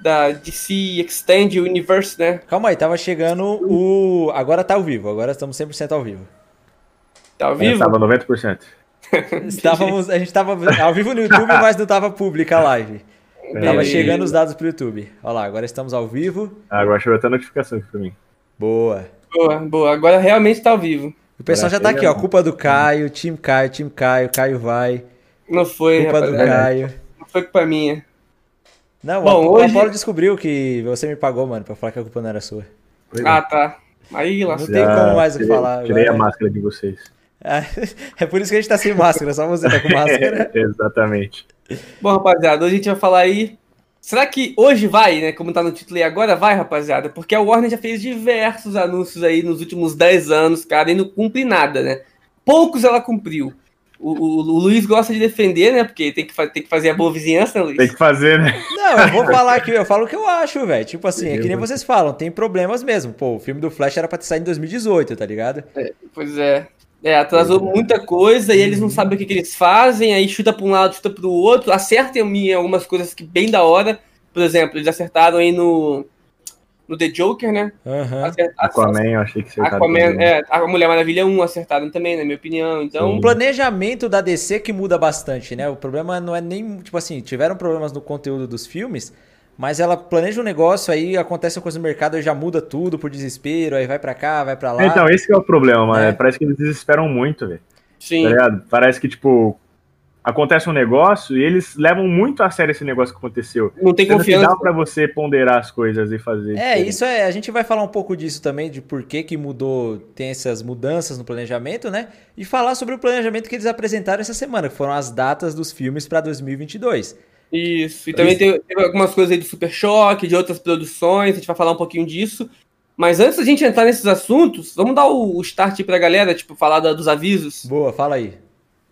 da DC Extend Universe, né? Calma aí, tava chegando o. Agora tá ao vivo, agora estamos 100% ao vivo. Tá ao vivo? Tava 90%. Estávamos, a gente tava ao vivo no YouTube, mas não tava pública a live. Tava Beleza. chegando os dados pro YouTube. Olha lá, agora estamos ao vivo. Ah, agora chegou até notificação aqui pra mim. Boa. Boa, boa. Agora realmente tá ao vivo. O pessoal já tá aqui, ó. Culpa do Caio, time Caio, time Caio, Caio vai. Não foi, Culpa do rapaziada. Caio. Não foi culpa minha. Não, Bom, o hoje- Apolo descobriu que você me pagou, mano, pra falar que a culpa não era sua. Pois Ah, é. tá. Aí lá. Não tem como mais o que falar Tirei agora. a máscara de vocês. Ah, É por isso que a gente tá sem máscara, só você tá com máscara. Exatamente. Bom, rapaziada, hoje a gente vai falar aí. Será que hoje vai, né? Como tá no título aí agora, vai, rapaziada? Porque a Warner já fez diversos anúncios aí nos últimos 10 anos, cara, e não cumpre nada, né? Poucos ela cumpriu. O, o- o Luiz gosta de defender, né? Porque tem que, tem que fazer a boa vizinhança, né, Luiz? Tem que fazer, né? Não, eu vou falar aqui, eu falo o que eu acho, velho. Tipo assim, é que nem vocês falam, tem problemas mesmo. Pô, o filme do Flash era pra ter saído em 2018, tá ligado? Pois é. É, atrasou muita coisa e eles não sabem o que, que eles fazem, aí chuta pra um lado, chuta pro outro, acertam em algumas coisas que bem da hora. Por exemplo, eles acertaram aí no, no The Joker, né? Aham. Acer- Aquaman, eu achei que você Aquaman, é, a Mulher Maravilha 1 acertaram também, na minha opinião. Então, Um planejamento da DC que muda bastante, né? O problema não é nem, tipo assim, tiveram problemas no conteúdo dos filmes, mas ela planeja um negócio, aí acontece uma coisa no mercado, aí já muda tudo por desespero, aí vai pra cá, vai pra lá. Então, esse que é o problema. É. Parece que eles desesperam muito, velho. sim. Tá ligado? Parece que, tipo, acontece um negócio e eles levam muito a sério esse negócio que aconteceu. Não tem Sendo que confiança. dá pra você ponderar as coisas e fazer. É, diferente. isso é. A gente vai falar um pouco disso também, de por que, que mudou, tem essas mudanças no planejamento, né? E falar sobre o planejamento que eles apresentaram essa semana, que foram as datas dos filmes pra 2022. Isso. E também teve, teve algumas coisas aí do Super Choque, de outras produções, a gente vai falar um pouquinho disso. Mas antes da gente entrar nesses assuntos, vamos dar o, o start aí pra galera, tipo, falar da- dos avisos. Boa, fala aí.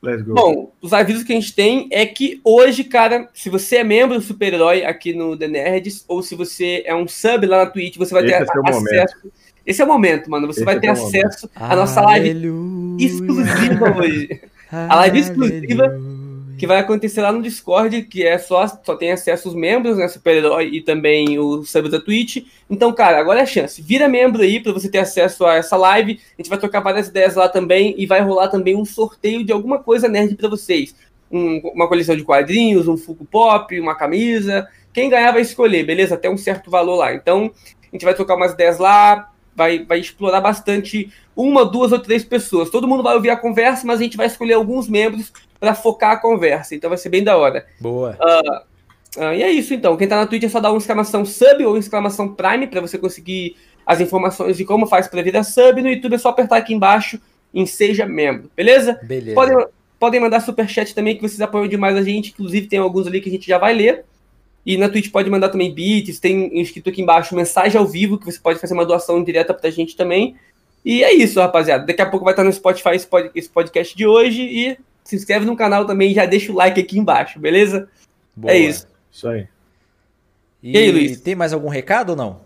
Let's go. Bom, os avisos que a gente tem é que hoje, cara, se você é membro do Super-Herói aqui no The Nerds, ou se você é um sub lá na Twitch, você vai ter Esse é o acesso. momento. Esse é o momento, mano. Você Esse vai é ter acesso à nossa live Aleluia. exclusiva hoje. A live exclusiva que vai acontecer lá no Discord, que é só, só tem acesso os membros, né, super-herói e também os subs da Twitch. Então, cara, agora é a chance. Vira membro aí para você ter acesso a essa live. A gente vai trocar várias ideias lá também e vai rolar também um sorteio de alguma coisa nerd para vocês. Um- uma coleção de quadrinhos, um Funko Pop, uma camisa. Quem ganhar vai escolher, beleza? Até um certo valor lá. Então, a gente vai trocar umas ideias lá, vai, vai explorar bastante uma, duas ou três pessoas. Todo mundo vai ouvir a conversa, mas a gente vai escolher alguns membros para focar a conversa. Então vai ser bem da hora. Boa. Ah, e é isso então. Quem tá na Twitch é só dar uma exclamação sub ou exclamação prime para você conseguir as informações de como faz para virar sub. No YouTube é só apertar aqui embaixo em seja membro, beleza? Beleza. Podem, podem mandar superchat também, que vocês apoiam demais a gente. Inclusive, tem alguns ali que a gente já vai ler. E na Twitch pode mandar também bits. Tem escrito aqui embaixo mensagem ao vivo, que você pode fazer uma doação direta pra gente também. E é isso, rapaziada. Daqui a pouco vai estar no Spotify esse podcast de hoje. E se inscreve no canal também e já deixa o like aqui embaixo, beleza? Boa. É isso. Isso aí. E, E aí, Luiz? tem mais algum recado ou não?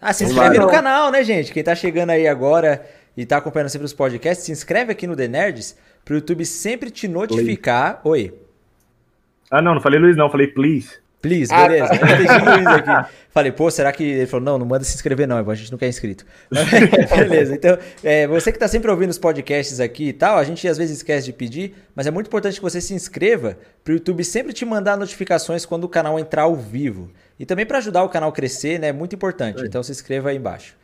Ah, se inscreve no canal, né, gente? Quem tá chegando aí agora e tá acompanhando sempre os podcasts, se inscreve aqui no The Nerds pro YouTube sempre te notificar. Oi. Ah, não, não falei Luiz, não, falei please. Please, Ah, beleza. Eu entendi o Luiz aqui. Falei, pô, será que. Ele falou, não, não manda se inscrever, não, a gente não quer inscrito. beleza, então, é, você que tá sempre ouvindo os podcasts aqui e tal, a gente às vezes esquece de pedir, mas é muito importante que você se inscreva pro YouTube sempre te mandar notificações quando o canal entrar ao vivo. E também para ajudar o canal a crescer, né? É muito importante. Então se inscreva aí embaixo.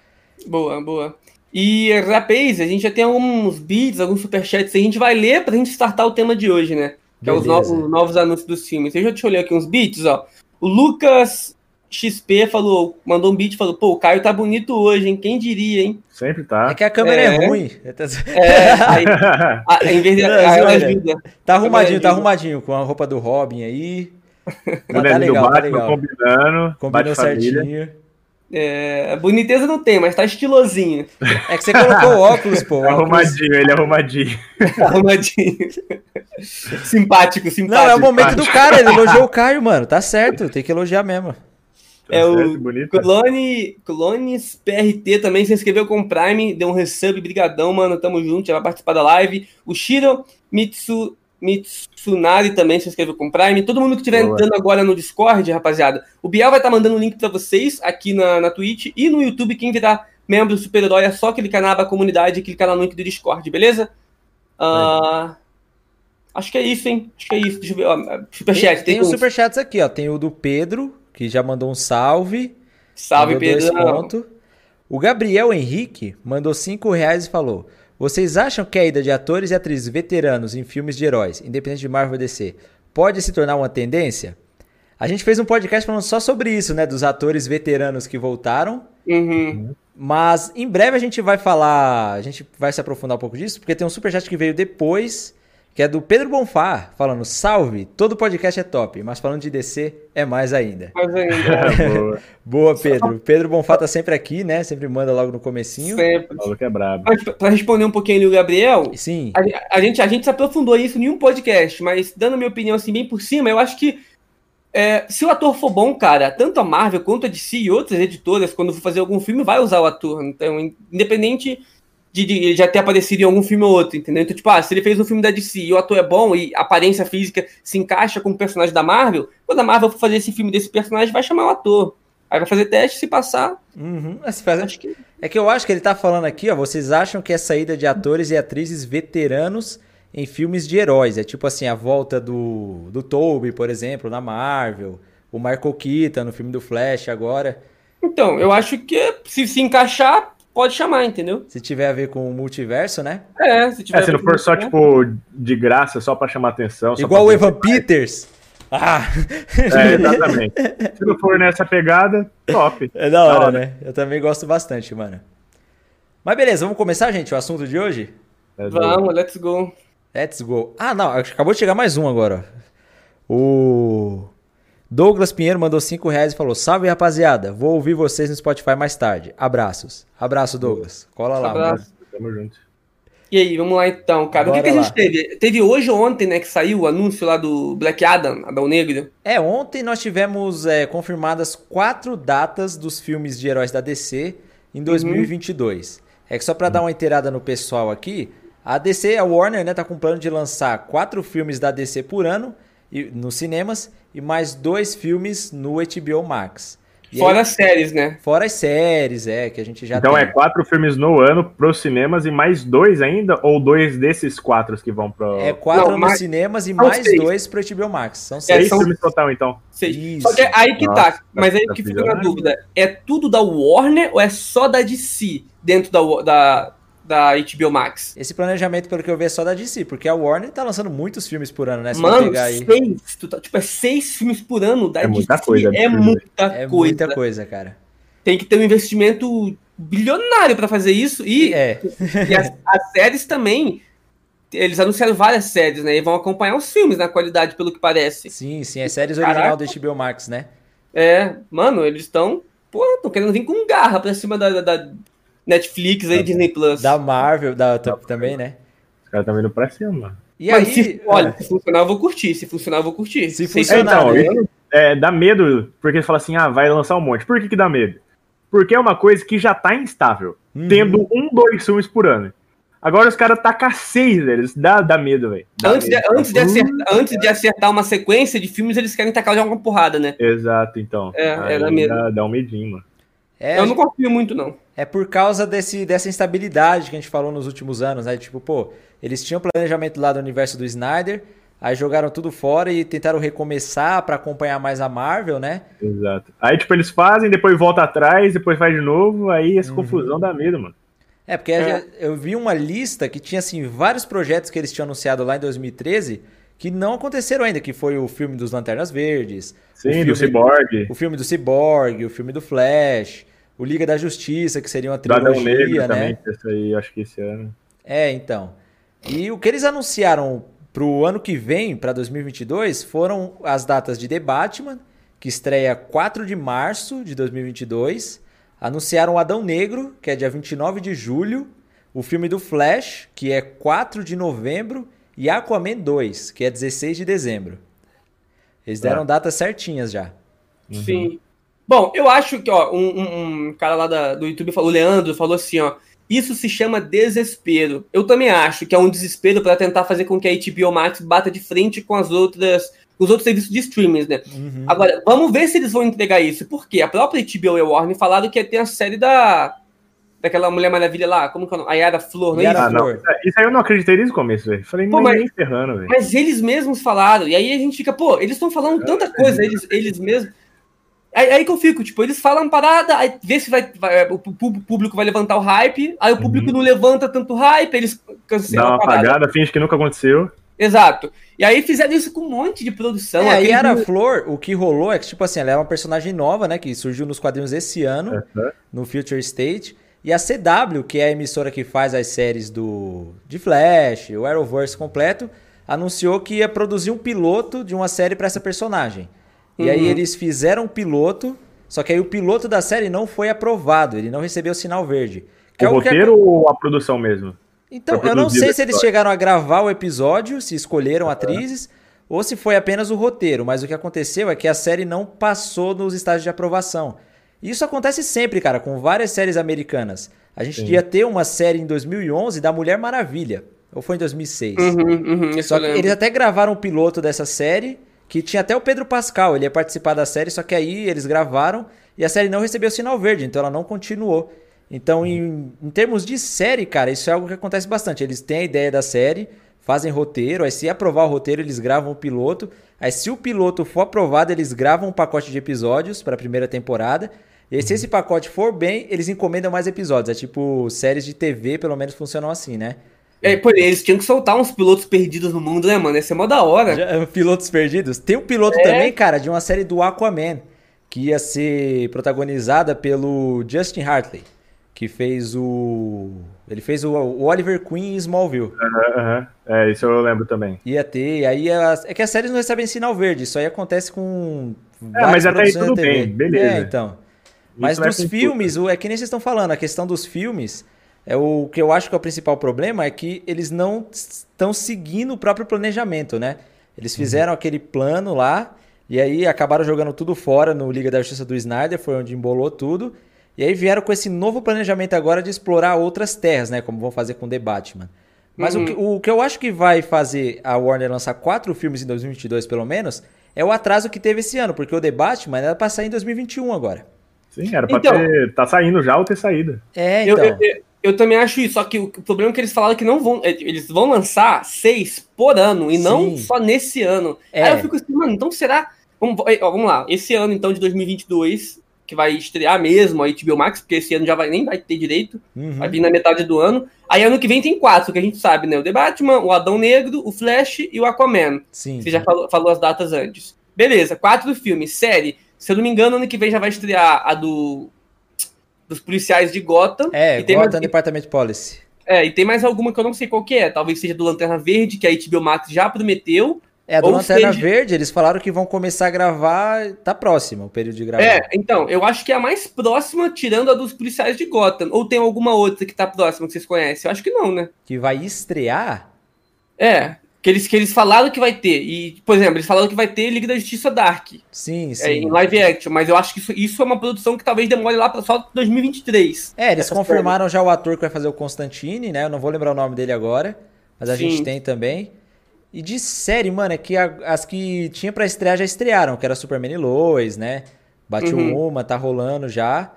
Boa, boa. E, rapaz, a gente já tem alguns beats, alguns superchats. A gente vai ler pra gente startar o tema de hoje, né? Que é os novos, novos anúncios dos filmes. Eu te olhar aqui uns beats, ó. O Lucas XP falou, mandou um beat e falou: pô, o Caio tá bonito hoje, hein? Quem diria, hein? Sempre tá. É que a câmera é, É. ruim. É, aí, a, em vez de. Ela ajuda. Tá arrumadinho, ajuda. tá arrumadinho, com a roupa do Robin aí. Tá, tá Bonezinho do legal, tá legal. combinando. Combinou Bate família. É, boniteza não tem, mas tá estilosinho. É que você colocou óculos, pô. óculos- Arrumadinho, ele é arrumadinho. Arrumadinho. simpático, simpático. Não, é o momento do cara, ele elogiou o Caio, mano. Tá certo, tem que elogiar mesmo. É Tá o certo, bonito. Clone, Clones PRT também se inscreveu com o Prime, deu um resub, brigadão, mano, tamo junto, já vai participar da live. O Shiro Mitsu, Mitsunari também se inscreveu com Prime. Todo mundo que estiver entrando agora no Discord, rapaziada, o Biel vai estar tá mandando o um link para vocês aqui na, na Twitch e no YouTube. Quem virar membro do Super-Herói é só clicar na aba comunidade e clicar no link do Discord, beleza? Uh, acho que é isso, hein? Acho que é isso. Deixa eu ver. Ó, superchat. Tem, tem, tem os superchats aqui, ó. Tem o do Pedro, que já mandou um salve. Salve, Pedro. O Gabriel Henrique mandou 5 reais e falou: Vocês acham que a ida de atores e atrizes veteranos em filmes de heróis, independente de Marvel ou DC, pode se tornar uma tendência? A gente fez um podcast falando só sobre isso, né? Dos atores veteranos que voltaram. Uhum. Mas em breve a gente vai falar, a gente vai se aprofundar um pouco disso, porque tem um superchat que veio depois que é do Pedro Bonfá, falando: Salve, todo podcast é top, mas falando de DC é mais ainda. Mais ainda. boa. boa, Pedro. Pedro Bonfá tá sempre aqui, né? Sempre manda logo no comecinho. Sempre. Falou que é brabo. Para responder um pouquinho ali o Gabriel, Sim. A, a, gente, a gente se aprofundou nisso em um podcast, mas dando a minha opinião assim bem por cima, eu acho que é, se o ator for bom, cara, tanto a Marvel quanto a DC e outras editoras, quando for fazer algum filme, vai usar o ator. Então, independente de, de, já ter aparecido em algum filme ou outro, entendeu? Então, tipo, ah, se ele fez um filme da DC e o ator é bom e a aparência física se encaixa com o personagem da Marvel, quando a Marvel for fazer esse filme desse personagem, vai chamar o ator. Aí vai fazer teste, se passar. Uhum. Faz... Acho que... É que eu acho que ele tá falando aqui, ó. Vocês acham que é saída de atores e atrizes veteranos em filmes de heróis? É tipo assim, a volta do, do Toby, por exemplo, na Marvel. O Michael Keaton no filme do Flash agora. Então, eu acho que se se encaixar, pode chamar, entendeu? Se tiver a ver com o multiverso, né? É, se tiver. É, se não for só, tipo, de graça, só pra chamar atenção. Igual o Evan Peters. Ah! É, exatamente. se não for nessa pegada, top. É da hora, né? Eu também gosto bastante, mano. Mas beleza, vamos começar, gente, o assunto de hoje? Vamos, let's go. Let's go. Ah, não, acabou de chegar mais um agora. O Douglas Pinheiro mandou 5 reais e falou: Salve rapaziada, vou ouvir vocês no Spotify mais tarde. Abraços. Abraço, Douglas. Cola lá. Abraço. Tamo junto. E aí, vamos lá então, cara. Bora o que, que a gente teve? Teve hoje ou ontem, né, que saiu o anúncio lá do Black Adam, Adão Negro? É, ontem nós tivemos é, confirmadas quatro datas dos filmes de heróis da DC em 2022. Uhum. É que só para dar uma inteirada no pessoal aqui, a DC, a Warner, né, tá com plano de lançar quatro filmes da DC por ano nos cinemas e mais dois filmes no HBO Max. E fora aí, as séries, né? Fora as séries, é, que a gente já Então tem. é quatro filmes no ano pros cinemas e mais dois ainda? Ou dois desses quatro que vão pro... É quatro Não, nos mais... cinemas e mais seis. dois pro HBO Max. São é, seis. É, são... filmes total, então. Seis. Isso. Só que aí que tá, Nossa, tá, mas aí que fica na dúvida. É tudo da Warner ou é só da DC dentro da, da, da HBO Max. Esse planejamento, pelo que eu vi, é só da DC, porque a Warner tá lançando muitos filmes por ano, né? Se Mano, aí... seis, tá, tipo, é seis filmes por ano da é DC. Muita coisa, é muita é coisa. muita coisa, cara. Tem que ter um investimento bilionário para fazer isso e, é. e as, as, séries também. Eles anunciaram várias séries, né? E vão acompanhar os filmes na qualidade, pelo que parece. Sim, sim, é séries original do HBO Max, né? É, mano, eles estão. Pô, estão querendo vir com garra pra cima da, da, Netflix aí, Disney Plus. Da Marvel, da, também, né? Os caras estão vindo pra cima, mano. E Mas aí, se, olha, se funcionar, eu vou curtir. Se funcionar, eu vou curtir. Se funcionar, então, né? é, dá medo, porque ele fala assim, ah, vai lançar um monte. Por que que dá medo? Porque é uma coisa que já tá instável. Uhum. Tendo um, dois filmes por ano. Agora os caras tacam seis, velho. Dá, dá medo, velho. Antes, De, antes, de acertar, antes de acertar uma sequência de filmes, eles querem tacar já uma porrada, né? Exato, então. É, é dá medo. Dá, dá um medinho, mano. É, eu não confio muito, não. É por causa desse, dessa instabilidade que a gente falou nos últimos anos, né? Tipo, pô, eles tinham planejamento lá do universo do Snyder, aí jogaram tudo fora e tentaram recomeçar para acompanhar mais a Marvel, né? Exato. Aí, tipo, eles fazem, depois volta atrás, depois faz de novo, aí essa uhum. confusão dá medo, mano. É, porque é. eu vi uma lista que tinha, assim, vários projetos que eles tinham anunciado lá em 2013 que não aconteceram ainda, que foi o filme dos Lanternas Verdes. Sim, o filme, do Cyborg. O filme do Cyborg, o filme do Flash o Liga da Justiça, que seria uma trilogia, Negro né? Também, esse aí, acho que esse ano. É, então. E o que eles anunciaram para o ano que vem, para 2022, foram as datas de The Batman, que estreia 4 de março de 2022. Anunciaram Adão Negro, que é dia 29 de julho. O filme do Flash, que é 4 de novembro. E Aquaman 2, que é 16 de dezembro. Eles deram é. datas certinhas já. Sim. Bom, eu acho que, ó, um, um, um cara lá da, do YouTube falou, o Leandro, falou assim, ó, Isso se chama desespero. Eu também acho que é um desespero para tentar fazer com que a HBO Max bata de frente com as outras os outros serviços de streaming, né? Uhum. Agora, vamos ver se eles vão entregar isso. Porque a própria HBO e a Warner falaram que ia ter a série da daquela Mulher Maravilha lá, como que é o nome? A Yara Flor, não é isso? Ah, não. Isso aí eu não acreditei desde o começo, velho. Falei, pô, mas, nem ferrando, velho. Mas eles mesmos falaram, e aí a gente fica, pô, eles estão falando tanta coisa, eles, eles mesmos. Aí, aí, que eu fico, tipo, eles falam parada, aí vê se vai, vai, o público vai levantar o hype, aí o público uhum. não levanta tanto hype, eles cancelam Dá uma apagada, finge que nunca aconteceu. Exato. E aí fizeram isso com um monte de produção. É, a Yara Flor, o que rolou é que, tipo assim, ela é uma personagem nova, né? Que surgiu nos quadrinhos esse ano, uhum. no Future State. E a CW, que é a emissora que faz as séries do de Flash, o Arrowverse completo, anunciou que ia produzir um piloto de uma série para essa personagem. E uhum. aí eles fizeram um piloto, só que aí o piloto da série não foi aprovado, ele não recebeu sinal verde. o é roteiro que... ou a produção mesmo? Então, eu não sei se eles chegaram a gravar o episódio, se escolheram uhum. atrizes, ou se foi apenas o roteiro, mas o que aconteceu é que a série não passou nos estágios de aprovação. Isso acontece sempre, cara, com várias séries americanas. A gente Sim. ia ter uma série em 2011 da Mulher Maravilha. Ou foi em 2006? Uhum, uhum, só que eles até gravaram o piloto dessa série, que tinha até o Pedro Pascal, ele ia participar da série, só que aí eles gravaram e a série não recebeu sinal verde, então ela não continuou. Então, em, em termos de série, cara, isso é algo que acontece bastante. Eles têm a ideia da série, fazem roteiro, aí se aprovar o roteiro, eles gravam o piloto. Aí, se o piloto for aprovado, eles gravam um pacote de episódios para a primeira temporada. E se esse pacote for bem, eles encomendam mais episódios. É tipo, séries de TV, pelo menos, funcionam assim, né? É, por eles tinham que soltar uns pilotos perdidos no mundo, né, mano? Esse é mó da hora. Já, pilotos perdidos? Tem um piloto é. também, cara, de uma série do Aquaman, que ia ser protagonizada pelo Justin Hartley, que fez o. Ele fez o, o Oliver Queen em Smallville. Uhum, uhum. É, isso eu lembro também. Ia ter, aí é que as séries não recebem sinal verde, isso aí acontece com. É, mas até aí tudo bem, beleza. É, então. Mas dos filmes, o, é que nem vocês estão falando, a questão dos filmes, é o que eu acho que é o principal problema é que eles não estão seguindo o próprio planejamento, né? Eles uhum. fizeram uhum. aquele plano lá e aí acabaram jogando tudo fora no Liga da Justiça do Snyder, foi onde embolou tudo. E aí vieram com esse novo planejamento agora de explorar outras terras, né? Como vão fazer com The Batman. Mas uhum. o, que, o que eu acho que vai fazer a Warner lançar quatro filmes em 2022, pelo menos, é o atraso que teve esse ano, porque o The Batman era pra sair em 2021 agora. Sim, era pra então, ter. Tá saindo já ou ter saído. É, então. Eu, eu, eu, também acho isso, só que o, problema é que eles falaram que não vão. É, eles vão lançar seis por ano e Sim. não só nesse ano. É. Aí eu fico assim, mano, então será. Vamos, ó, vamos lá, esse ano então de 2022, que vai estrear mesmo a HBO Max, porque esse ano já vai, nem vai ter direito, uhum. vai vir na metade do ano. Aí ano que vem tem quatro, que a gente sabe, né? O The Batman, o Adão Negro, o Flash e o Aquaman. Sim. Você já falou, falou as datas antes. Beleza, quatro filmes, série. Se eu não me engano, ano que vem já vai estrear a do dos policiais de Gotham. É, e tem Gotham mais... Department Policy. É, e tem mais alguma que eu não sei qual que é. Talvez seja do Lanterna Verde, que a HBO Max já prometeu. É, do Lanterna seja... Verde, eles falaram que vão começar a gravar, tá próximo o período de gravar. É, então, eu acho que é a mais próxima, tirando a dos policiais de Gotham. Ou tem alguma outra que tá próxima que vocês conhecem? Eu acho que não, né? Que vai estrear? É, que eles, que eles falaram que vai ter. E, por exemplo, eles falaram que vai ter Liga da Justiça Dark. Sim, sim. É, em live action, mas eu acho que isso, isso é uma produção que talvez demore lá para só 2023. É, eles confirmaram série. já o ator que vai fazer o Constantine, né? Eu não vou lembrar o nome dele agora, mas a sim. gente tem também. E de série, mano, é que a, as que tinha para estrear já estrearam, que era Superman e Lois, né? Bateu uhum. uma, tá rolando já.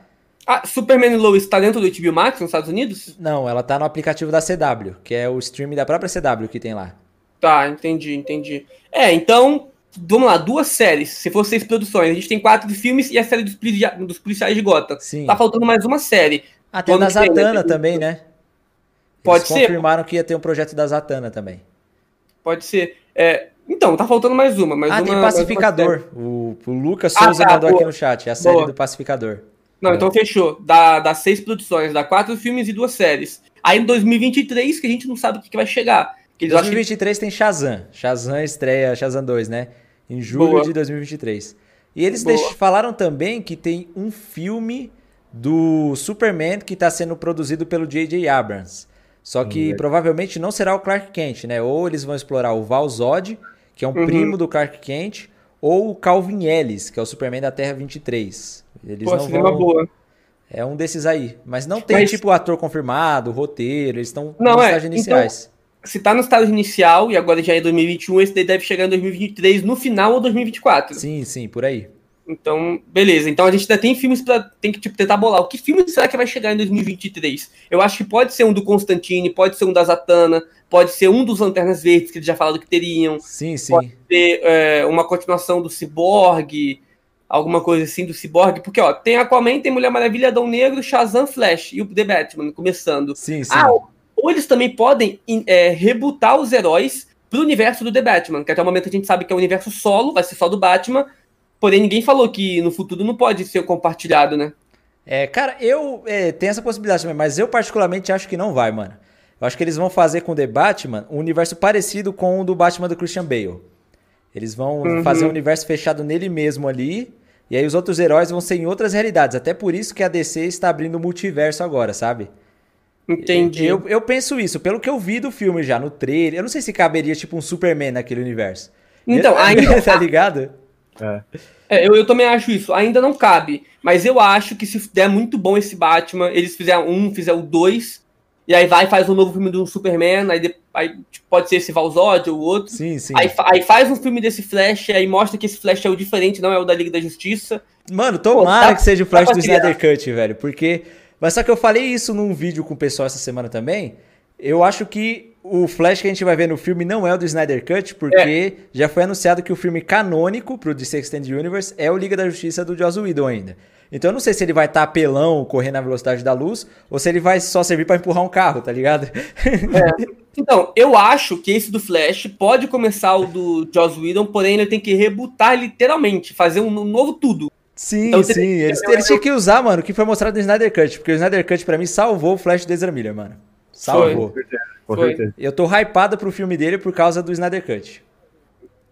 Ah, Superman e Lois tá dentro do HBO Max nos Estados Unidos? Não, ela tá no aplicativo da CW, que é o streaming da própria CW que tem lá. Tá, entendi, entendi. É, então, vamos lá, duas séries. Se for seis produções, a gente tem quatro filmes e a série dos, dos policiais de Gotham. Sim. Tá faltando mais uma série. Até ah, da Zatanna né? também, né? Pode Eles ser. confirmaram que ia ter um projeto da Zatanna também. Pode ser. É, então, tá faltando mais uma. Mais ah, uma, tem Pacificador. O, o, Lucas ah, Souza ah, tá, mandou boa. aqui no chat. É a série boa. do Pacificador. Não, é. então fechou. Dá, dá seis produções, dá quatro filmes e duas séries. Aí em 2023, que a gente não sabe o que, que vai chegar. Que 2023 que... tem Shazam. Shazam estreia Shazam 2, né? Em julho Boa. de 2023. E eles deix... falaram também que tem um filme do Superman que está sendo produzido pelo J.J. Abrams. Só que uhum. provavelmente não será o Clark Kent, né? Ou eles vão explorar o Val Zod, que é um uhum. primo do Clark Kent, ou o Calvin Ellis, que é o Superman da Terra 23. Eles Pô, não vão... boa. É um desses aí. Mas não tem, Mas... tipo, ator confirmado, roteiro, eles estão nos é. estágios iniciais. Então, se tá no estágio inicial e agora já é 2021, esse daí deve chegar em 2023, no final ou 2024. Sim, sim, por aí. Então, beleza. Então a gente ainda tem filmes para tem que tipo, tentar bolar. O que filme será que vai chegar em 2023? Eu acho que pode ser um do Constantine, pode ser um da Zatanna, pode ser um dos Lanternas Verdes que eles já falaram que teriam. Sim, sim. Pode ser é, uma continuação do Cyborg, alguma coisa assim do Cyborg, porque ó, tem Aquaman, tem Mulher Maravilha, Adão Negro, Shazam, Flash e o The Batman começando. Sim, sim. Ah, ou eles também podem é, rebutar os heróis pro universo do The Batman, que até o momento a gente sabe que é o universo solo, vai ser só do Batman, Porém, ninguém falou que no futuro não pode ser compartilhado, né? É, cara, eu é, tenho essa possibilidade também, mas eu particularmente acho que não vai, mano. Eu acho que eles vão fazer com The Batman um universo parecido com o do Batman do Christian Bale. Eles vão uhum. fazer um universo fechado nele mesmo ali, e aí os outros heróis vão ser em outras realidades. Até por isso que a DC está abrindo o multiverso agora, sabe? Entendi. Eu, eu penso isso, pelo que eu vi do filme já, no trailer. Eu não sei se caberia, tipo, um Superman naquele universo. Então, ainda. tá ligado? É. é. eu, eu também acho isso. Ainda não cabe. Mas eu acho que se der muito bom esse Batman, eles fizeram um, fizeram dois, e aí vai e faz um novo filme do Superman, aí, aí tipo, pode ser esse Valzod ou outro. Sim, sim. Aí, aí, faz um filme desse Flash, aí mostra que esse Flash é o diferente, não é o da Liga da Justiça. Mano, tomara Pô, tá, que seja o Flash do Snyder Cut, velho, porque... Mas só que eu falei isso num vídeo com o pessoal essa semana também, eu acho que o Flash que a gente vai ver no filme não é o do Snyder Cut, porque é. já foi anunciado que o filme canônico pro DC Extended Universe é o Liga da Justiça do Joss Whedon ainda. Então eu não sei se ele vai estar tá apelão, correndo na velocidade da luz, ou se ele vai só servir para empurrar um carro, tá ligado? É. Então, eu acho que esse do Flash pode começar o do Joss Whedon, porém ele tem que rebutar literalmente, fazer um novo tudo. Sim, então, sim. Eles, eles tinham que usar, mano, o que foi mostrado no Snyder Cut, porque o Snyder Cut para mim salvou o Flash do Ezra Miller, mano. Salvou. Foi. Eu tô hypado pro filme dele por causa do Snyder Cut.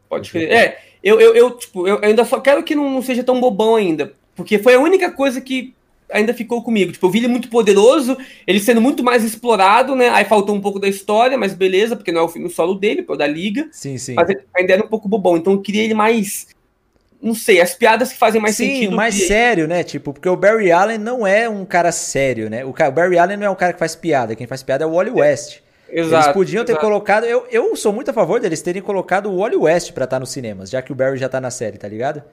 Pode crer. É, eu, eu, eu, tipo, eu ainda só quero que não seja tão bobão ainda. Porque foi a única coisa que ainda ficou comigo. Tipo, eu vi ele muito poderoso, ele sendo muito mais explorado, né? Aí faltou um pouco da história, mas beleza, porque não é o filme solo dele, é o da Liga. Sim, sim. Mas ainda era um pouco bobão. Então eu queria ele mais não sei, as piadas que fazem mais Sim, sentido. mais que... sério, né? Tipo, porque o Barry Allen não é um cara sério, né? O, Barry Allen não é um cara que faz piada. Quem faz piada é o Wally West. Exato, eles podiam ter exato. colocado. Eu, eu sou muito a favor deles terem colocado o Wally West pra estar nos cinemas, já que o Barry já tá na série, tá ligado?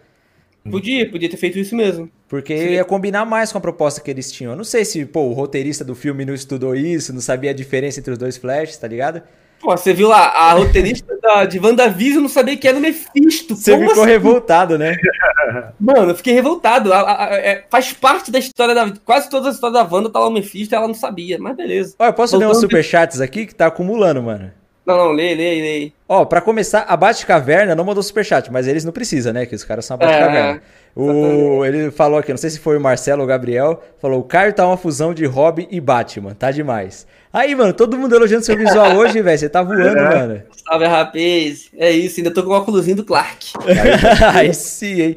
Podia, podia ter feito isso mesmo. Porque Sim. ia combinar mais com a proposta que eles tinham. Eu não sei se, pô, o roteirista do filme não estudou isso, não sabia a diferença entre os dois flashes, tá ligado? Pô, você viu lá, a roteirista da, de WandaVision não sabia que era o Mephisto. Você Como ficou assim? revoltado, né? Mano, eu fiquei revoltado. A, a, a, é, faz parte da história da. Quase toda a história da Wanda tá lá o Mephisto e ela não sabia, mas beleza. Olha, posso ler uns superchats aqui que tá acumulando, mano. Não, não, lê, lê, lê. Ó, pra começar, a Batcaverna não mandou superchat, mas eles não precisam, né? Que os caras são a Batcaverna. É, o, ele falou aqui, não sei se foi o Marcelo ou o Gabriel, falou: o Caio tá uma fusão de Robin e Batman, tá demais. Aí, mano, todo mundo elogiando seu visual hoje, velho. Você tá voando, é. mano. Salve, rapaz. É isso, ainda tô com o óculos do Clark. Aí sim, hein?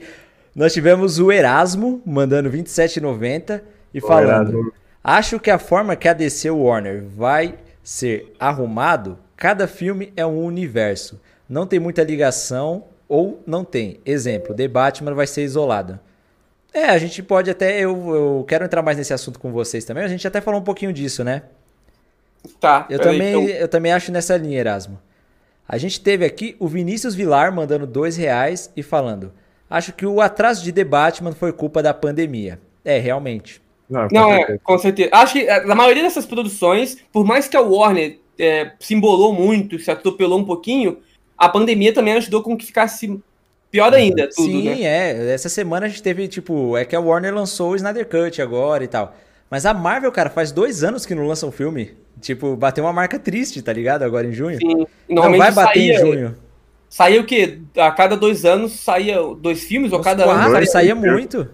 Nós tivemos o Erasmo mandando 27,90 e falando: Acho que a forma que a DC Warner vai ser arrumado, cada filme é um universo. Não tem muita ligação ou não tem. Exemplo, The Batman vai ser isolado. É, a gente pode até. Eu, eu quero entrar mais nesse assunto com vocês também. A gente até falou um pouquinho disso, né? Tá. Eu também, então... eu também acho nessa linha, Erasmo. A gente teve aqui o Vinícius Vilar mandando dois reais e falando: Acho que o atraso de The Batman foi culpa da pandemia. É, realmente. Não, com, Não, é, certeza. É, com certeza. Acho que é, na maioria dessas produções, por mais que a Warner é, se embolou muito, se atropelou um pouquinho, a pandemia também ajudou com que ficasse pior ainda. Tudo, Sim, né? é. Essa semana a gente teve, tipo, é que a Warner lançou o Snyder Cut agora e tal. Mas a Marvel, cara, faz dois anos que não lança um filme. Tipo, bateu uma marca triste, tá ligado? Agora em junho. Sim. Não vai bater saía, em junho. Saía o quê? A cada dois anos saía dois filmes? Ou cada quatro, ano? Saía, saía muito.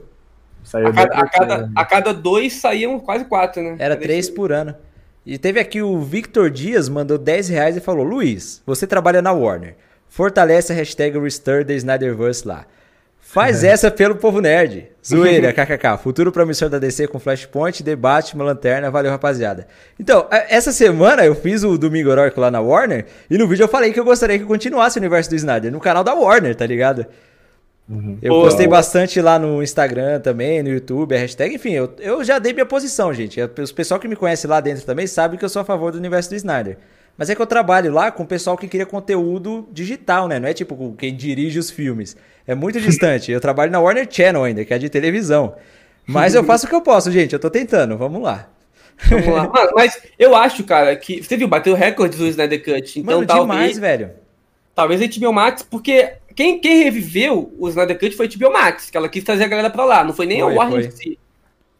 Saía a, cada, a, cada, a cada dois saíam quase quatro, né? Era três por ano. E teve aqui o Victor Dias, mandou 10 reais e falou: Luiz, você trabalha na Warner. Fortalece a hashtag Restore the Snyderverse lá. Faz é. essa pelo povo nerd. Zoeira, kkk. Futuro promissor da DC com Flashpoint, debate, uma lanterna. Valeu, rapaziada. Então, essa semana eu fiz o Domingo Heróico lá na Warner e no vídeo eu falei que eu gostaria que continuasse o universo do Snyder no canal da Warner, tá ligado? Uhum. Eu postei bastante lá no Instagram também, no YouTube, a hashtag, enfim, eu, eu já dei minha posição, gente. O pessoal que me conhece lá dentro também sabe que eu sou a favor do universo do Snyder. Mas é que eu trabalho lá com o pessoal que cria conteúdo digital, né? Não é tipo quem dirige os filmes. É muito distante. Eu trabalho na Warner Channel ainda, que é de televisão. Mas eu faço o que eu posso, gente. Eu tô tentando. Vamos lá. Vamos lá. Mano, mas eu acho, cara, que. Você viu, bateu recorde do Snyder Cut. Então, Mano, talvez, demais, velho. Talvez a HBO Max, porque quem, quem reviveu o Snyder Cut foi a HBO Max, que ela quis trazer a galera pra lá, não foi nem foi, a Warner em si.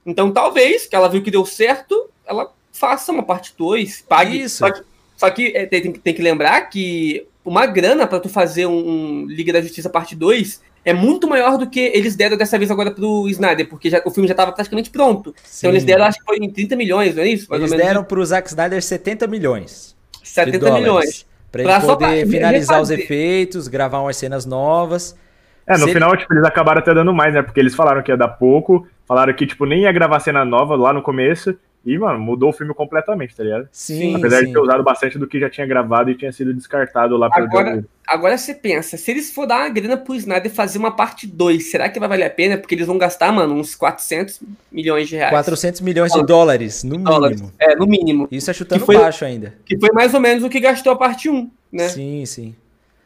Então, talvez, que ela viu que deu certo, ela faça uma parte 2, pague. Isso. Só que, só que é, tem, tem, que lembrar que uma grana para tu fazer um, um, Liga da Justiça parte 2 é muito maior do que eles deram dessa vez agora pro Snyder, porque já, o filme já estava praticamente pronto. Sim. Então eles deram, acho que foi em 30 milhões, não é isso? Mais eles deram pro Zack Snyder 70 milhões. 70 milhões. Pra, pra ele poder pra finalizar os efeitos, gravar umas cenas novas. É, no Se final, ele... tipo, eles acabaram até dando mais, né? Porque eles falaram que ia dar pouco, falaram que, tipo, nem ia gravar cena nova lá no começo, e, mano, mudou o filme completamente, tá ligado? Sim. Apesar sim. de ter usado bastante do que já tinha gravado e tinha sido descartado lá pelo agora, agora você pensa, se eles for dar uma grana pro Snyder fazer uma parte 2, será que vai valer a pena? Porque eles vão gastar, mano, uns 400 milhões de reais. 400 milhões de dólares, no dólares. mínimo. É, no mínimo. Isso é chutando foi, baixo ainda. Que foi mais ou menos o que gastou a parte 1, né? Sim, sim.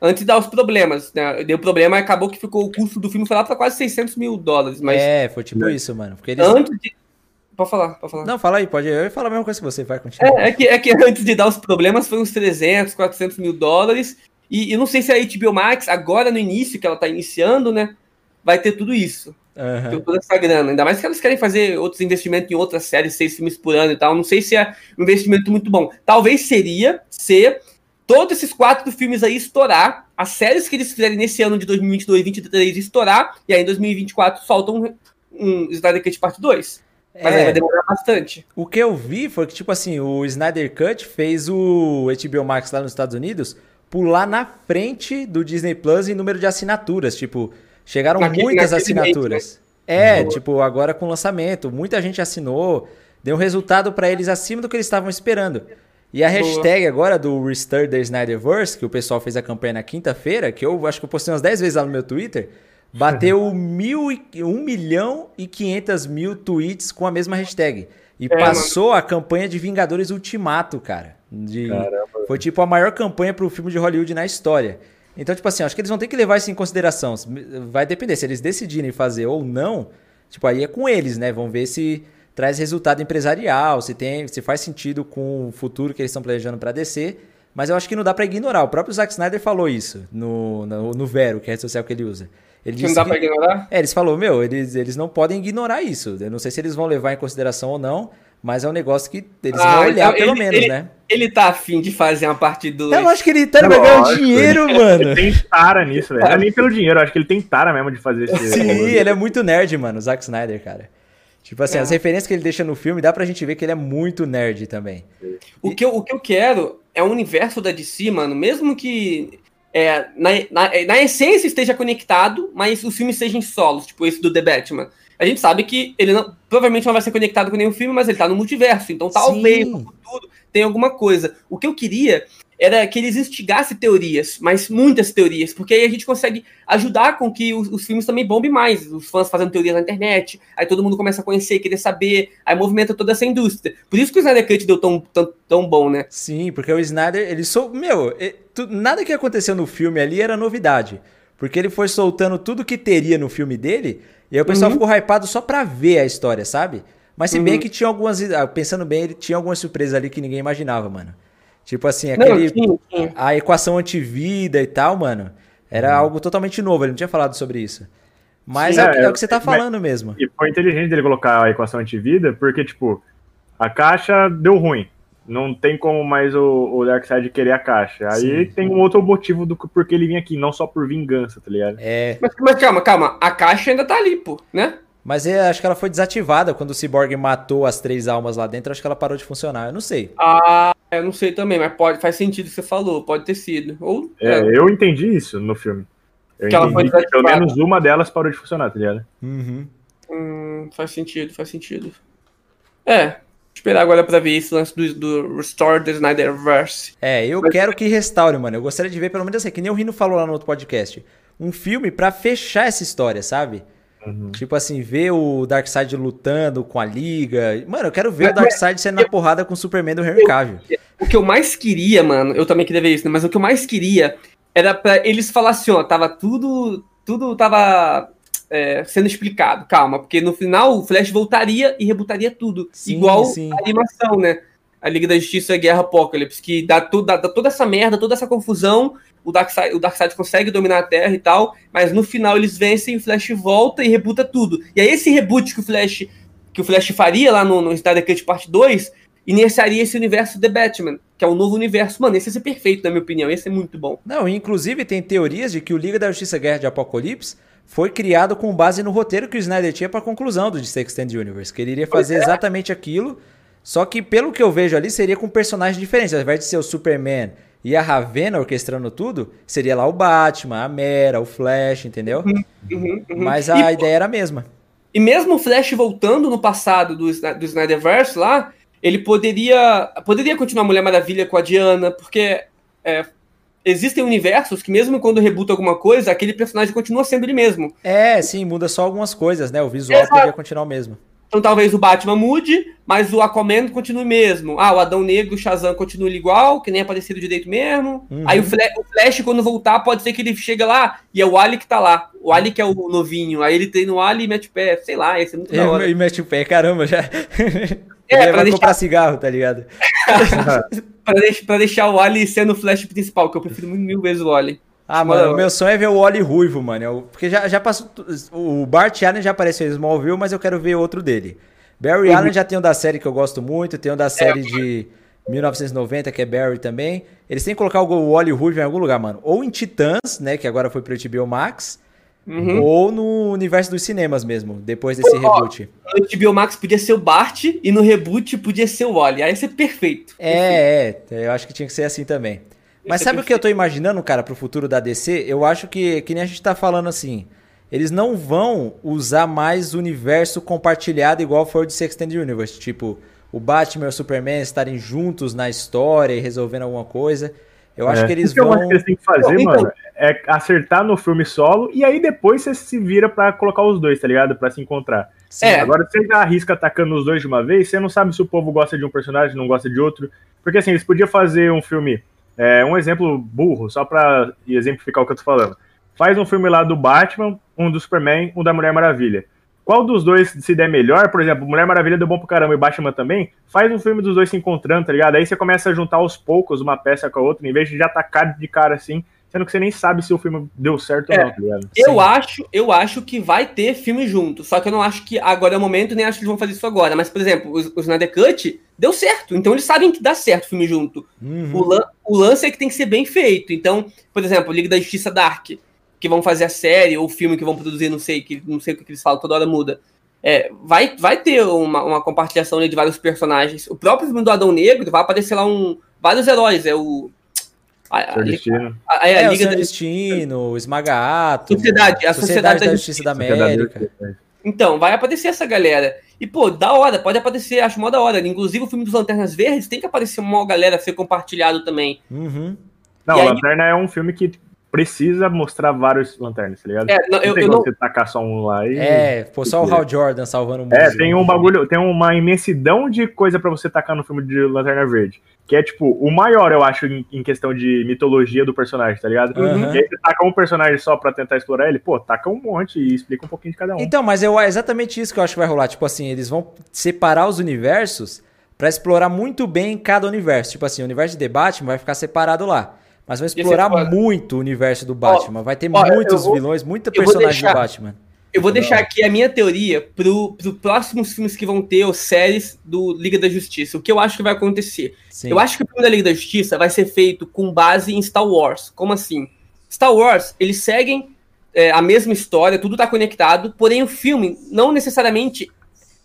Antes de dar os problemas, né? Deu problema e acabou que ficou o custo do filme foi lá pra quase 600 mil dólares. Mas, é, foi tipo né? isso, mano. Porque eles... Antes de Pode falar, pode falar. Não, fala aí, pode. Eu ia falar a mesma coisa que você, vai continuar. É, é, que, é que antes de dar os problemas foi uns 300, 400 mil dólares. E eu não sei se a HBO Max, agora no início, que ela tá iniciando, né, vai ter tudo isso. Uhum. toda essa grana. Ainda mais que elas querem fazer outros investimentos em outras séries, seis filmes por ano e tal. Não sei se é um investimento muito bom. Talvez seria ser todos esses quatro filmes aí estourar, as séries que eles fizerem nesse ano de 2022 2023 estourar, e aí em 2024 soltam um, um Snyder Cut Parte 2. Mas é, aí vai demorar bastante. O que eu vi foi que, tipo assim, o Snyder Cut fez o HBO Max lá nos Estados Unidos pular na frente do Disney Plus em número de assinaturas. Tipo, chegaram naquele, muitas naquele assinaturas. Né? É, tipo, agora com o lançamento, muita gente assinou, deu um resultado para eles acima do que eles estavam esperando. E a Boa. hashtag agora do Restore the Snyderverse, que o pessoal fez a campanha na quinta-feira, que eu acho que eu postei umas 10 vezes lá no meu Twitter, bateu mil e, 1 milhão e 500 mil tweets com a mesma hashtag. E é, passou mano. a campanha de Vingadores Ultimato, cara. De, foi tipo a maior campanha para o filme de Hollywood na história. Então, tipo assim, acho que eles vão ter que levar isso em consideração. Vai depender, se eles decidirem fazer ou não, tipo, aí é com eles, né? Vão ver se traz resultado empresarial, se tem, se faz sentido com o futuro que eles estão planejando para descer. Mas eu acho que não dá para ignorar. O próprio Zack Snyder falou isso no, no, no Vero, que é a rede social que ele usa. Ele disse não dá que, pra ignorar? É, eles falou, meu, eles, eles não podem ignorar isso. Eu não sei se eles vão levar em consideração ou não, mas é um negócio que eles ah, vão olhar, então pelo ele, menos, ele, né? Ele tá afim de fazer uma parte do. Eu acho que ele tá ganhando dinheiro, ele, mano. Ele tem tara nisso, velho. Não é nem pelo dinheiro, eu acho que ele tem tara mesmo de fazer esse. Sim, ele é muito nerd, mano, o Zack Snyder, cara. Tipo assim, é. as referências que ele deixa no filme, dá pra gente ver que ele é muito nerd também. O, que eu, o que eu quero é o universo da DC, mano. Mesmo que é, na, na, na, essência esteja conectado, mas os filmes sejam solos, tipo esse do The Batman. A gente sabe que ele não, provavelmente não vai ser conectado com nenhum filme, mas ele tá no multiverso, então talvez no futuro tenha alguma coisa. O que eu queria era que eles instigassem teorias, mas muitas teorias, porque aí a gente consegue ajudar com que os, os, filmes também bombem mais, os fãs fazendo teorias na internet, aí todo mundo começa a conhecer, querer saber, aí movimenta toda essa indústria. Por isso que o Snyder Cut deu tão, tão, tão bom, né? Sim, porque o Snyder, ele sou, meu, ele, tu, nada que aconteceu no filme ali era novidade, porque ele foi soltando tudo que teria no filme dele, e aí o pessoal uhum. ficou hypado só pra ver a história, sabe? Mas se bem uhum. que tinha algumas, ah, pensando bem, ele tinha algumas surpresas ali que ninguém imaginava, mano. Tipo assim, aquele. Não, sim, sim. A equação antivida e tal, mano. Era uhum. algo totalmente novo, ele não tinha falado sobre isso. Mas sim, é, é, é, o que você tá falando mas, mesmo. E foi inteligente dele colocar a equação antivida, porque, tipo, a caixa deu ruim. Não tem como mais o, o Darkseid querer a caixa. Aí tem um outro motivo do porquê ele vinha aqui, não só por vingança, tá ligado? É. Mas, mas calma, calma. A caixa ainda tá ali, pô, né? Mas eu acho que ela foi desativada quando o Cyborg matou as três almas lá dentro. Acho que ela parou de funcionar. Eu não sei. Ah, eu não sei também, mas pode, faz sentido o que você falou. Pode ter sido. Ou, é, é. eu entendi isso no filme. Eu que entendi que pelo menos uma delas parou de funcionar, tá ligado? Uhum. Hum, faz sentido, faz sentido. É, esperar agora pra ver esse lance do, do Restore the Snyderverse. É, eu Mas... quero que restaure, mano. Eu gostaria de ver pelo menos assim, que nem o Rino falou lá no outro podcast um filme para fechar essa história, sabe? Uhum. Tipo assim, ver o Darkseid lutando com a Liga. Mano, eu quero ver mas, o Darkseid sendo na porrada com o Superman do Henry Cavill. O que eu mais queria, mano, eu também queria ver isso, né? Mas o que eu mais queria era para eles falar assim, ó, tava tudo, tudo tava é, sendo explicado, calma, porque no final o Flash voltaria e rebutaria tudo, sim, igual sim. a animação, né? A Liga da Justiça Guerra Apocalipse, que dá, tudo, dá, dá toda essa merda, toda essa confusão, o Darkseid, o Darkseid consegue dominar a Terra e tal, mas no final eles vencem, o Flash volta e rebuta tudo. E aí esse reboot que o Flash que o Flash faria lá no, no Snyder Cut Parte 2 iniciaria esse universo The Batman, que é um novo universo. Mano, esse ia ser perfeito, na minha opinião. Esse é muito bom. Não, inclusive tem teorias de que o Liga da Justiça Guerra de Apocalipse foi criado com base no roteiro que o Snyder tinha para a conclusão do DC Extended Universe, que ele iria fazer é. exatamente aquilo, só que pelo que eu vejo ali seria com personagens diferentes, ao invés de ser o Superman e a Ravena orquestrando tudo, seria lá o Batman, a Mera, o Flash, entendeu? Uhum, uhum, uhum. Mas a e, ideia era a mesma. E mesmo o Flash voltando no passado do, do Snyderverse lá, ele poderia poderia continuar Mulher Maravilha com a Diana, porque é, existem universos que mesmo quando rebuta alguma coisa, aquele personagem continua sendo ele mesmo. É, sim, muda só algumas coisas, né? O visual Exato. poderia continuar o mesmo. Então talvez o Batman mude, mas o Aquaman continue mesmo. Ah, o Adão Negro, o Shazam continue igual, que nem é parecido direito mesmo. Uhum. Aí o Flash, o Flash, quando voltar, pode ser que ele chegue lá e é o Ali que tá lá. O Ali que é o novinho. Aí ele treina o Ali e mete o pé. Sei lá, esse é muito da hora. E mete o pé, caramba, já. É, pra deixar... comprar cigarro, tá ligado? pra, deixar, pra deixar o Ali sendo o Flash principal, que eu prefiro muito mil vezes o Ali. Ah, mano, o meu sonho é ver o Oli ruivo, mano. Porque já, já passou. O Bart Allen já apareceu em Smallville, mas eu quero ver outro dele. Barry uhum. Allen já tem um da série que eu gosto muito, tem um da série é. de 1990, que é Barry também. Eles têm que colocar o Oli ruivo em algum lugar, mano. Ou em Titãs, né, que agora foi pro HBO Max. Uhum. Ou no universo dos cinemas mesmo, depois desse Pô, reboot. Ó, no HBO Max podia ser o Bart e no reboot podia ser o Wally. Aí ia ser perfeito. É, perfeito. é, eu acho que tinha que ser assim também. Mas sabe o que eu tô imaginando, cara, pro futuro da DC? Eu acho que, que nem a gente tá falando assim, eles não vão usar mais o universo compartilhado igual foi o de Extended Universe. Tipo, o Batman e o Superman estarem juntos na história e resolvendo alguma coisa. Eu acho é. que eles vão. O que eles têm que fazer, então... mano, é acertar no filme solo e aí depois você se vira para colocar os dois, tá ligado? Para se encontrar. É. Agora você já arrisca atacando os dois de uma vez, você não sabe se o povo gosta de um personagem, não gosta de outro. Porque assim, eles podiam fazer um filme é, um exemplo burro, só para exemplificar o que eu tô falando. Faz um filme lá do Batman, um do Superman, um da Mulher Maravilha. Qual dos dois se der melhor, por exemplo, Mulher Maravilha deu bom pro caramba e Batman também, faz um filme dos dois se encontrando, tá ligado? Aí você começa a juntar aos poucos uma peça com a outra, em vez de já atacar de cara assim, sendo que você nem sabe se o filme deu certo é, ou não, tá? Eu acho, eu acho que vai ter filme junto, só que eu não acho que agora é o momento, nem acho que eles vão fazer isso agora. Mas, por exemplo, o, o Snyder Cut deu certo, então eles sabem que dá certo o filme junto. Uhum. O, lan, o lance é que tem que ser bem feito. Então, por exemplo, Liga da Justiça Dark, que vão fazer a série ou o filme que vão produzir, não sei, que não sei o que eles falam, toda hora muda. É, vai, vai ter uma, uma compartilhação de vários personagens. O próprio filme do Adão Negro vai aparecer lá um, vários heróis. É o a, a, Destino. A, é, a, Liga o Destino, o Esmagato. Sociedade, a Sociedade, Sociedade da, da, Justiça, da América. Então, vai aparecer essa galera. E, pô, da hora, pode aparecer, acho mó da hora. Inclusive, o filme dos Lanternas Verdes tem que aparecer uma galera ser compartilhado também. Uhum. Não, e Lanterna aí... é um filme que precisa mostrar vários lanternas, tá ligado? É, não, eu, não tem eu você tacar só um lá e. É, pô, só o Hal Jordan salvando o mundo. É, tem um bagulho, tem uma imensidão de coisa para você tacar no filme de Lanterna Verde. Que é, tipo, o maior, eu acho, em, em questão de mitologia do personagem, tá ligado? Uhum. E aí você taca um personagem só pra tentar explorar ele, pô, taca um monte e explica um pouquinho de cada um. Então, mas eu, é exatamente isso que eu acho que vai rolar. Tipo assim, eles vão separar os universos para explorar muito bem cada universo. Tipo assim, o universo de debate vai ficar separado lá. Mas vão explorar muito o universo do Batman. Ó, vai ter ó, muitos vou, vilões, muita personagem do Batman. Eu vou deixar aqui a minha teoria pro, pro próximos filmes que vão ter, ou séries do Liga da Justiça. O que eu acho que vai acontecer? Sim. Eu acho que o filme da Liga da Justiça vai ser feito com base em Star Wars. Como assim? Star Wars, eles seguem é, a mesma história, tudo tá conectado, porém o filme não necessariamente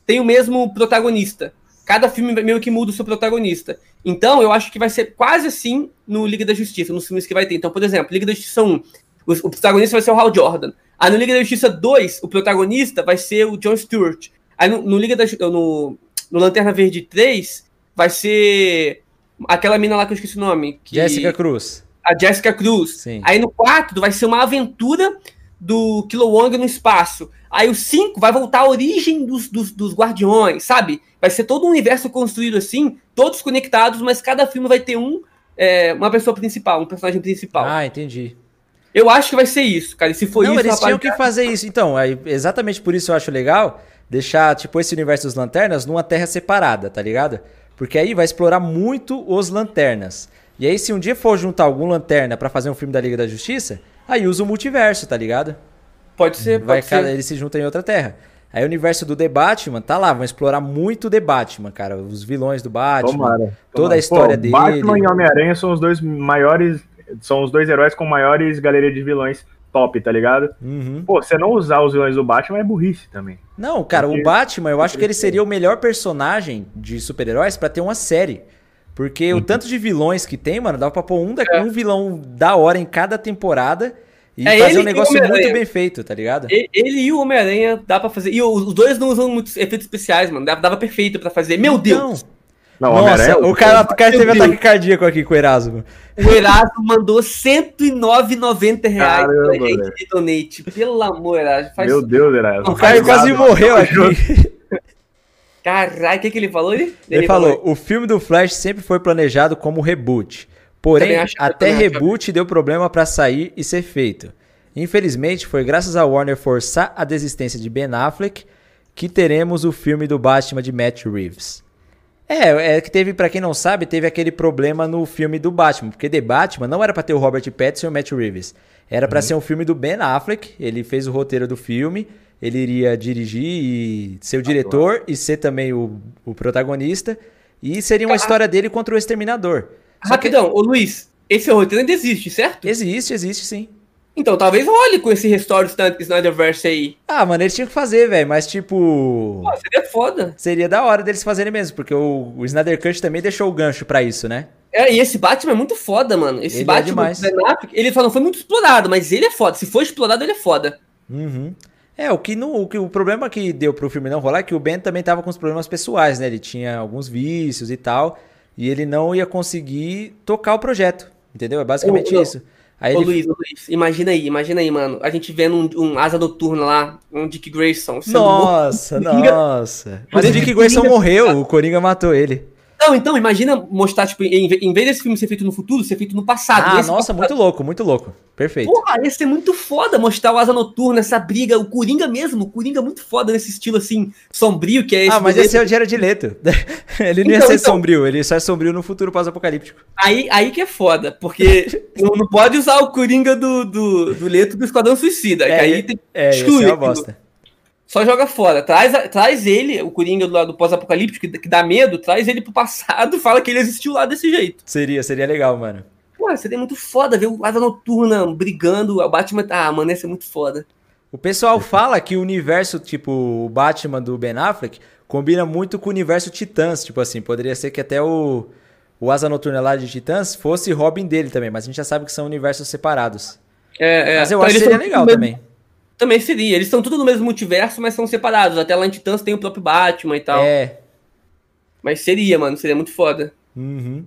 tem o mesmo protagonista. Cada filme meio que muda o seu protagonista. Então, eu acho que vai ser quase assim no Liga da Justiça, nos filmes que vai ter. Então, por exemplo, Liga da Justiça 1, o, o protagonista vai ser o Hal Jordan. Aí no Liga da Justiça 2, o protagonista vai ser o John Stewart. Aí no, no Liga da no, no Lanterna Verde 3, vai ser aquela mina lá que eu esqueci o nome. Que... Jessica Cruz. a Jessica Cruz. Sim. Aí no 4 vai ser uma aventura do Kilowong no espaço. Aí o 5 vai voltar à origem dos, dos, dos, Guardiões, sabe? Vai ser todo um universo construído assim, todos conectados, mas cada filme vai ter um, é, uma pessoa principal, um personagem principal. Ah, entendi. Eu acho que vai ser isso, cara. E se for Não, isso, eles tinham que fazer isso. Então, aí, exatamente por isso eu acho legal deixar, tipo, esse universo dos lanternas numa terra separada, tá ligado? Porque aí vai explorar muito os lanternas. E aí, se um dia for juntar algum lanterna para fazer um filme da Liga da Justiça, aí usa o multiverso, tá ligado? Pode ser, vai pode ser. Eles se juntam em outra terra. Aí o universo do The Batman, tá lá, vão explorar muito o The Batman, cara. Os vilões do Batman. Tomara, Toda a história Pô, dele. Batman e Homem-Aranha são os dois maiores. São os dois heróis com maiores galerias de vilões top, tá ligado? Uhum. Pô, você não usar os vilões do Batman é burrice também. Não, cara, Porque- o Batman, eu acho que ele seria o melhor personagem de super-heróis pra ter uma série. Porque o tanto de vilões que tem, mano, dá pra pôr um, da- É. um vilão da hora em cada temporada e É fazer ele um negócio muito bem feito, tá ligado? Ele e o Homem-Aranha dá pra fazer. E os dois não usam muitos efeitos especiais, mano. Dava, dava perfeito pra fazer. Meu Deus! Não, Nossa, Homem-Aranha- o cara, o cara teve ataque cardíaco aqui com o Erasmo. O Erasmo mandou 109,90 reais Caramba, pra gente velho. de donate. Pelo amor, Erasmo. Faz... Meu Deus, Erasmo. O cara quase morreu aqui. Caralho, o que, que ele falou? Ele, Ele falou: o filme do Flash sempre foi planejado como reboot. Porém, até reboot deu problema pra sair e ser feito. Infelizmente, foi graças a Warner forçar a desistência de Ben Affleck que teremos o filme do Batman de Matt Reeves. É, é que teve, pra quem não sabe, teve aquele problema no filme do Batman, porque The Batman não era pra ter o Robert Pattinson e o Matt Reeves. Era pra ser um filme do Ben Affleck, ele fez o roteiro do filme, ele iria dirigir e ser o diretor e ser também o, o protagonista, e seria uma história dele contra o Exterminador. Só que Rapidão, ô Luiz, esse roteiro ainda existe, certo? existe, existe sim. Então talvez role com esse restore do Snyderverse aí. Ah, mano, eles tinham que fazer, velho, mas tipo... Pô, seria foda. Seria da hora deles fazerem mesmo, porque o, o Snyder Cut também deixou o gancho pra isso, né? É, e esse Batman é muito foda, mano. Esse Ele é Batman Ben Affleck, ele só não foi muito explorado, mas ele é foda. Se for explorado, ele é foda. Uhum. É, o que, não, o que o problema que deu pro filme não rolar é que o Ben também tava com os problemas pessoais, né? Ele tinha alguns vícios e tal, e ele não ia conseguir tocar o projeto, entendeu? É basicamente Ô, ô, isso. Aí Ô ele... Luiz, ô Luiz, imagina aí, imagina aí, mano. A gente vendo um, um asa noturna lá, um Dick Grayson. Nossa, nossa. Mas o Dick Grayson Coringa- morreu, o Coringa matou ele. Não, então, imagina mostrar, tipo, em, em vez desse filme ser feito no futuro, ser feito no passado. Ah, nossa, passado- muito louco, muito louco. Perfeito. Porra, ia ser muito foda mostrar o Asa Noturna, essa briga, o Coringa mesmo, o Coringa muito foda nesse estilo, assim, sombrio, que é esse... Ah, mas esse é o Jared Leto. ele não ia Então, ser então. sombrio, ele só é sombrio no futuro pós-apocalíptico. aí, aí que é foda, porque não, não pode usar o Coringa do, do, do Leto do Esquadrão Suicida, que aí tem é, exclui ser uma bosta. Só joga fora. Traz, traz ele, o Coringa do lado do pós-apocalíptico, que, que dá medo, traz ele pro passado, fala que ele existiu lá desse jeito. Seria, seria legal, mano. Pô, seria muito foda ver o Asa Noturna brigando, o Batman... Ah, mano, ia ser muito foda. O pessoal fala que o universo, tipo, o Batman do Ben Affleck, combina muito com o universo Titãs. Tipo assim, poderia ser que até o, o Asa Noturna lá de Titãs fosse Robin dele também, mas a gente já sabe que são universos separados. É, é. Mas eu Então, acho que seria legal também. Também seria. Eles estão tudo no mesmo multiverso, mas são separados. Até lá em Titãs tem o próprio Batman e tal. É. Mas seria, mano. Seria muito foda. Uhum.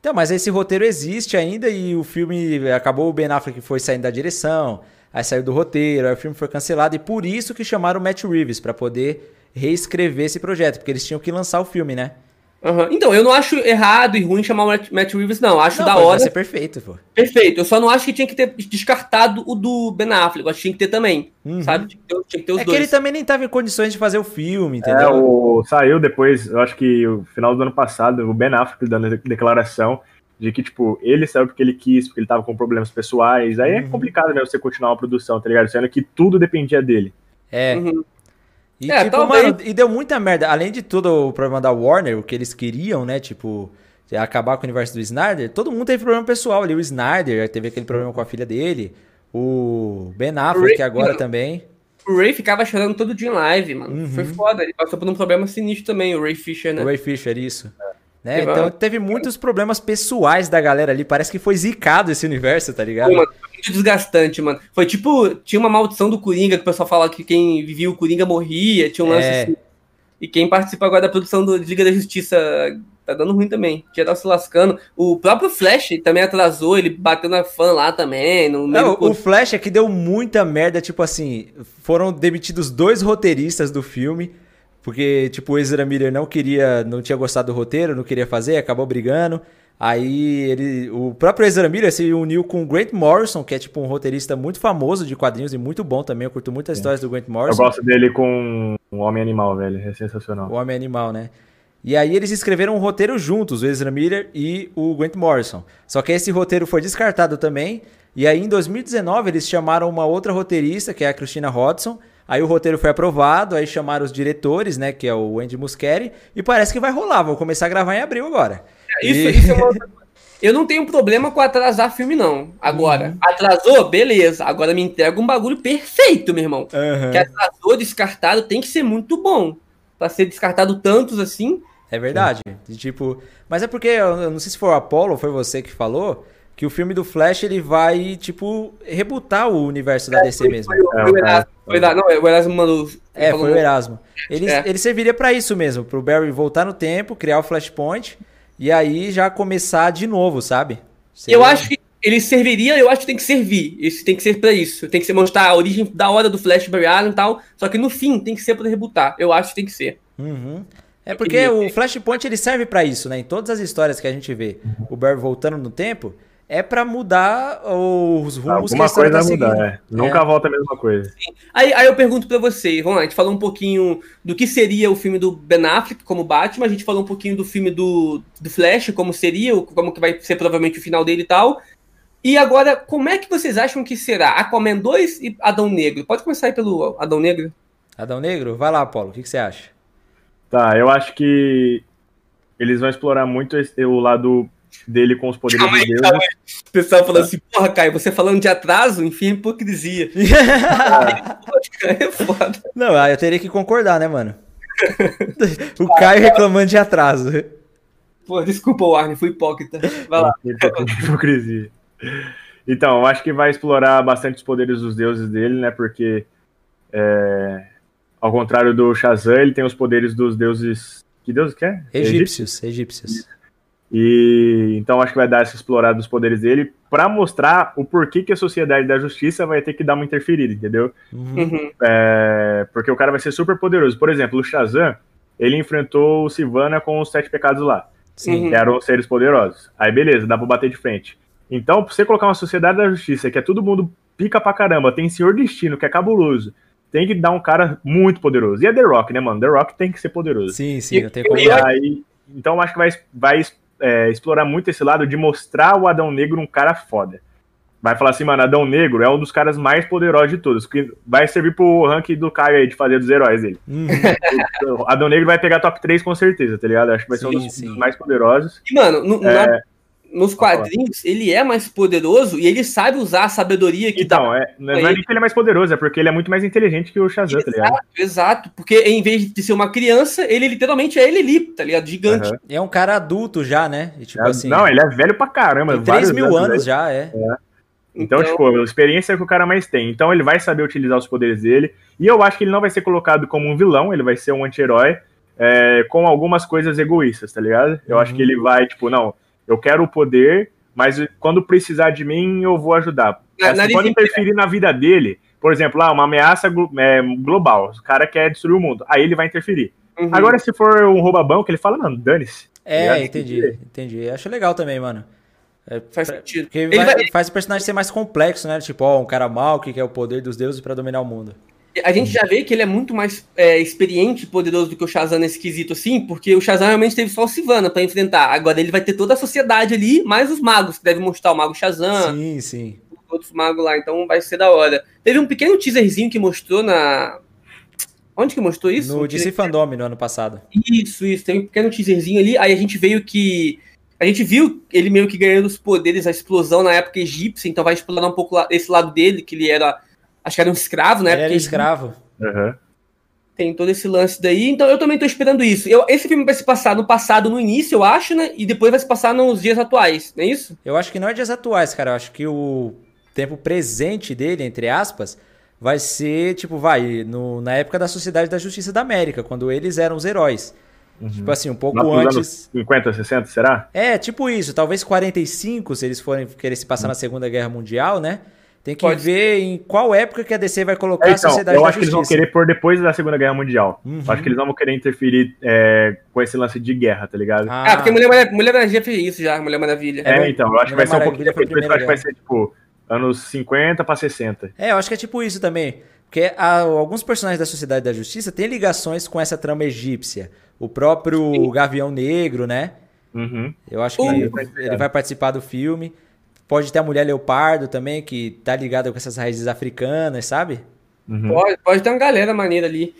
Então, mas esse roteiro existe ainda e o filme acabou, o Ben Affleck foi saindo da direção, aí saiu do roteiro, aí o filme foi cancelado e por isso que chamaram o Matt Reeves pra poder reescrever esse projeto, porque eles tinham que lançar o filme, né? Aham. Então, eu não acho errado e ruim chamar o Matt, Reeves, não. Acho Não, da hora. Vai ser perfeito, pô. Perfeito. Eu só não acho que tinha que ter descartado o do Ben Affleck. Eu acho que tinha que ter também. Uhum. Sabe? Tinha que ter, tinha que ter os É que dois. ele também nem tava em condições de fazer o filme, É, entendeu? o, saiu depois, eu acho que o final do ano passado, o Ben Affleck dando a declaração de que, tipo, ele saiu porque ele quis, porque ele tava com problemas pessoais. Aí é Uhum. complicado, né, você continuar uma produção, tá ligado? Sendo que tudo dependia dele. É. Uhum. E, É, tipo, talvez. mano, e deu muita merda. Além de todo o problema da Warner, o que eles queriam, né? Tipo, acabar com o universo do Snyder, todo mundo teve problema pessoal ali. O Snyder teve aquele problema com a filha dele. O Ben Affleck Ray- agora também. O Ray ficava chorando todo dia em live, mano. Uhum. Foi foda. Ele passou por um problema sinistro também, o Ray Fisher, né? O Ray Fisher, isso. Né? Teve Então uma- teve muitos problemas pessoais da galera ali. Parece que foi zicado esse universo, tá ligado? Pô, muito desgastante, mano. Foi tipo, tinha uma maldição do Coringa, que o pessoal fala que quem vivia o Coringa morria, tinha um lance É. assim. E quem participa agora da produção do Liga da Justiça Tá dando ruim também. Geral se lascando. O próprio Flash também atrasou, ele bateu na fã lá também. No Não, o Flash é que deu muita merda, tipo assim, foram demitidos dois roteiristas do filme. Porque, tipo, o Ezra Miller não queria, não tinha gostado do roteiro, não queria fazer, acabou brigando. Aí ele, o próprio Ezra Miller se uniu com o Grant Morrison, que é tipo um roteirista muito famoso de quadrinhos e muito bom também. Eu curto muitas histórias do Grant Morrison. Eu gosto dele com o Homem Animal, velho. É sensacional. O Homem Animal, né? E aí eles escreveram um roteiro juntos, o Ezra Miller e o Grant Morrison. Só que esse roteiro foi descartado também. E aí em 2019 eles chamaram uma outra roteirista, que é a Christina Hodson. Aí o roteiro foi aprovado, aí chamaram os diretores, né, que é o Andy Muschietti, e parece que vai rolar, vou começar a gravar em abril agora. Isso, isso é uma Eu não tenho problema com atrasar filme, não. Agora, uhum. atrasou, beleza. Agora me entrega um bagulho perfeito, meu irmão. Uhum. Que atrasou, descartado, tem que ser muito bom. Pra ser descartado tantos assim. É verdade. Tipo, mas é porque, eu não sei se foi o Apollo, foi você que falou, que o filme do Flash ele vai, tipo, rebutar o universo da DC foi, mesmo. Foi, foi, o Erasmo. Foi, não, o Erasmo mandou. É, foi o Erasmo. Ele, é. ele serviria para isso mesmo, pro Barry voltar no tempo, criar o Flashpoint e aí já começar de novo, sabe? Seria... Eu acho que ele serviria, eu acho que tem que servir. Isso tem que ser para isso. Tem que ser mostrar a origem da hora do Flash Barry Allen e tal. Só que no fim tem que ser para rebutar. Eu acho que tem que ser. Uhum. É porque o Flashpoint ele serve para isso, né? Em todas as histórias que a gente vê, o Barry voltando no tempo, é para mudar os rumos Alguma que a coisa tá mudar, é. Nunca é. volta a mesma coisa. Aí, aí eu pergunto para vocês, vamos lá, a gente falou um pouquinho do que seria o filme do Ben Affleck como Batman, a gente falou um pouquinho do filme do, do Flash, como seria, como que vai ser provavelmente o final dele e tal. E agora, como é que vocês acham que será Aquaman 2 e Adão Negro? Pode começar aí pelo Adão Negro. Adão Negro? Vai lá, Paulo, o que, que você acha? Tá, eu acho que eles vão explorar muito esse, o lado dele com os poderes calma de Deus. Calma aí. O pessoal falando assim, porra, Caio, você falando de atraso, enfim, hipocrisia. é foda. Não, eu teria que concordar, né, mano? o Caio reclamando de atraso. Pô, desculpa, Warner, fui hipócrita. Vai lá. hipocrisia. Então, eu acho que vai explorar bastante os poderes dos deuses dele, né? Porque, é, ao contrário do Shazam, ele tem os poderes dos deuses. Que deus que é? Egípcios. Egípcios. E então acho que vai dar essa explorada dos poderes dele para mostrar o porquê que a sociedade da justiça vai ter que dar uma interferida, entendeu? Uhum. É, porque o cara vai ser super poderoso. Por exemplo, o Shazam, ele enfrentou o Sivana com os sete pecados lá. Sim. Que eram seres poderosos. Aí beleza, dá pra bater de frente. Então, pra você colocar uma sociedade da justiça que é todo mundo pica pra caramba, tem senhor destino, que é cabuloso, tem que dar um cara muito poderoso. E é The Rock, né, mano? The Rock tem que ser poderoso. Sim, sim, não tem como. E aí, então acho que vai, vai é, explorar muito esse lado de mostrar o Adão Negro um cara foda. Vai falar assim, mano, Adão Negro é um dos caras mais poderosos de todos, que vai servir pro ranking do Caio aí de fazer dos heróis dele. Uhum. Adão Negro vai pegar top 3 com certeza, tá ligado? Acho que vai sim, ser um dos, sim. mais poderosos. E, mano, no, é... na, nos quadrinhos, ele é mais poderoso e ele sabe usar a sabedoria que então, é, não é nem que ele é mais poderoso, é porque ele é muito mais inteligente que o Shazam, exato, tá ligado? Exato, porque em vez de ser uma criança, ele literalmente é ele ali, tá ligado? Gigante. Uhum. É um cara adulto já, né? E, tipo é, assim, não, ele é velho pra caramba. Tem 3 mil anos, anos já, é. é. Então, então, tipo, a experiência é que o cara mais tem. Então ele vai saber utilizar os poderes dele. E eu acho que ele não vai ser colocado como um vilão, ele vai ser um anti-herói é, com algumas coisas egoístas, tá ligado? Eu uhum. acho que ele vai, tipo, não, eu quero o poder, mas quando precisar de mim, eu vou ajudar. Na, assim, pode interferir na vida dele, por exemplo, lá, uma ameaça é, global, o cara quer destruir o mundo, aí ele vai interferir. Uhum. Agora, se for um rouba-banco, ele fala, mano, dane-se. É, entendi, entendi. Acho legal também, mano. É, faz sentido. Porque vai, vai... faz o personagem ser mais complexo, né? Tipo, ó, um cara mal que quer o poder dos deuses para dominar o mundo a gente já vê que ele é muito mais é, experiente e poderoso do que o Shazam nesse quesito, assim, porque o Shazam realmente teve só o Sivana para enfrentar. Agora ele vai ter toda a sociedade ali, mais os magos, que devem mostrar o mago Shazam. Sim, sim. Outros magos lá, então vai ser da hora. Teve um pequeno teaserzinho que mostrou na. Onde que mostrou isso? No DC Fandom, no ano passado. Isso, isso. Tem um pequeno teaserzinho ali. Aí a gente veio que. A gente viu ele meio que ganhando os poderes, a explosão na época egípcia, então vai explorar um pouco esse lado dele, que ele era Acho que era um escravo, né? Ele era escravo. Uhum. Tem todo esse lance daí. Então eu também tô esperando isso. Eu, esse filme vai se passar no passado, no início, eu acho, né? E depois vai se passar nos dias atuais, não é isso? Eu acho que não é dias atuais, cara. Eu acho que o tempo presente dele, entre aspas, vai ser, tipo, vai, no, na época da Sociedade da Justiça da América, quando eles eram os heróis. Uhum. Tipo assim, um pouco antes. 50, 60, será? É, tipo isso. Talvez 45, se eles forem querer se passar na Segunda Guerra Mundial, né? Tem que Pode ver em qual época que a DC vai colocar É, a então, Sociedade eu da acho que eles vão querer pôr depois da Segunda Guerra Mundial. Uhum. Eu acho que eles não vão querer interferir é, com esse lance de guerra, tá ligado? Ah, porque Mulher, Maravilha- Mulher Maravilha fez isso já, Mulher Maravilha. É, então, eu acho que vai Mulher ser um a depois, eu acho que vai ser, tipo, anos 50 pra 60. É, eu acho que é tipo isso também. Porque há- alguns personagens da Sociedade da Justiça têm ligações com essa trama egípcia. O próprio Gavião Negro, né? Uhum. Eu acho que Uh. ele, ele vai participar do filme. Pode ter a Mulher Leopardo também, que tá ligada com essas raízes africanas, sabe? Uhum. Pode, pode ter uma galera maneira ali.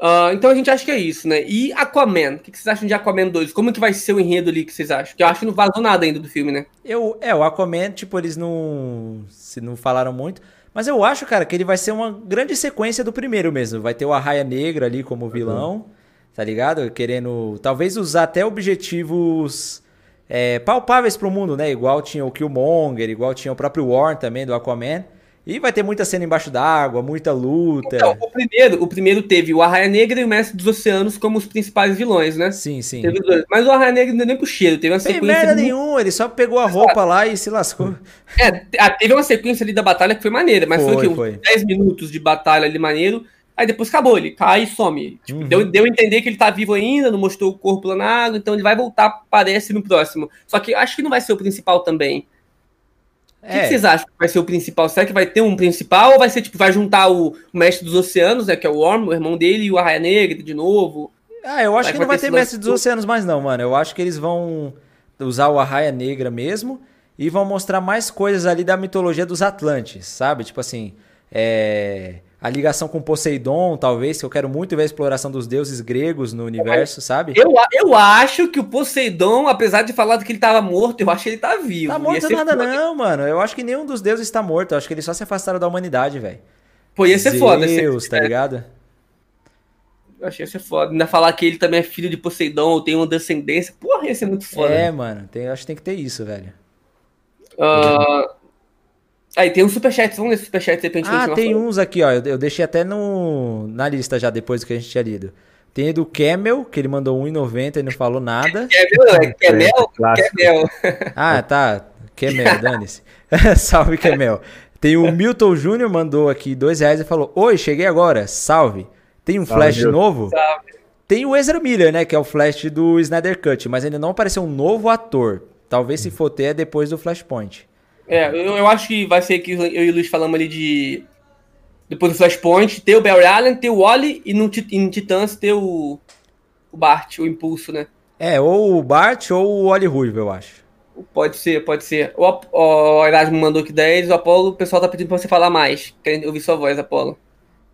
Ah, então a gente acha que é isso, né? E Aquaman? O que vocês acham de Aquaman 2? Como que vai ser o enredo ali que vocês acham? Que eu acho que não vazou nada ainda do filme, né? Eu, é, o Aquaman, tipo, eles não, se não falaram muito. Mas eu acho, cara, que ele vai ser uma grande sequência do primeiro mesmo. Vai ter o Arraia Negra ali como vilão, tá ligado? Querendo, talvez usar até objetivos é, palpáveis pro mundo, né? Igual tinha o Killmonger, igual tinha o próprio Warren também, do Aquaman. E vai ter muita cena embaixo d'água, muita luta. Então, o primeiro, o primeiro teve o Arraia Negra e o Mestre dos Oceanos como os principais vilões, né? Sim, sim. Mas o Arraia Negra não deu nem pro cheiro, teve uma Tem sequência. merda muito- nenhuma, ele só pegou a roupa lá e se lascou. É, ah, teve uma sequência ali da batalha que foi maneira, mas foi, Foi, o foi. Uns 10 minutos de batalha ali maneiro. Aí depois acabou, ele cai e some. Tipo, Uhum. deu, deu a entender que ele tá vivo ainda, não mostrou o corpo lá na água, então ele vai voltar, parece, no próximo. Só que acho que não vai ser o principal também. O que, que É, vocês acham que vai ser o principal? Será que vai ter um principal ou vai ser, tipo, vai juntar o, Mestre dos Oceanos, né, que é o Orm, o irmão dele, e o Arraia Negra de novo? Ah, eu acho Vai que não ter vai ter lance Mestre dos. Oceanos mais não, mano. Eu acho que eles vão usar o Arraia Negra mesmo e vão mostrar mais coisas ali da mitologia dos Atlantes, sabe? Tipo assim, é... a ligação com Poseidon, talvez, que eu quero muito ver a exploração dos deuses gregos no universo, sabe? Eu, eu acho que o Poseidon, apesar de falar que ele tava morto, eu acho que ele tá vivo. Tá Ia morto ser nada foda. não, mano. Eu acho que nenhum dos deuses está morto. Eu acho que eles só se afastaram da humanidade, velho. Pô, ia ser foda. ia ser- Deus, tá ligado? Eu achei isso foda. Ainda falar que ele também é filho de Poseidon ou tem uma descendência. Porra, ia ser muito foda. É, mano. Tem, acho que tem que ter isso, velho. Ah, Aí tem um superchat. Vamos ler esse superchat de repente. Ah, continuar tem falando. uns aqui, ó. Eu, eu deixei até no, na lista já depois do que a gente tinha lido. Tem do Camel, que ele mandou 1,90 e não falou nada. Camel, é Camel? Clássico. Camel. Ah, tá. Camel, dane-se. Salve, Camel. Tem o Milton Júnior, mandou aqui dois reais e falou: Oi, cheguei agora. Salve. Tem um Salve, Flash Milton. novo? Salve. Tem o Ezra Miller, né? Que é o Flash do Snyder Cut, mas ainda não apareceu um novo ator. Talvez se for ter é depois do Flashpoint. É, eu, eu acho que vai ser que eu e o Luiz falamos ali de. Depois do Flashpoint, ter o Barry Allen, ter o Wally e no, em Titãs ter o. O Bart, o Impulso, né? É, ou o Bart ou o Oli Ruivo, eu acho. Pode ser, pode ser. O, o Erasmo mandou aqui 10, o Apolo, o pessoal tá pedindo pra você falar mais. Querendo ouvir sua voz, Apolo.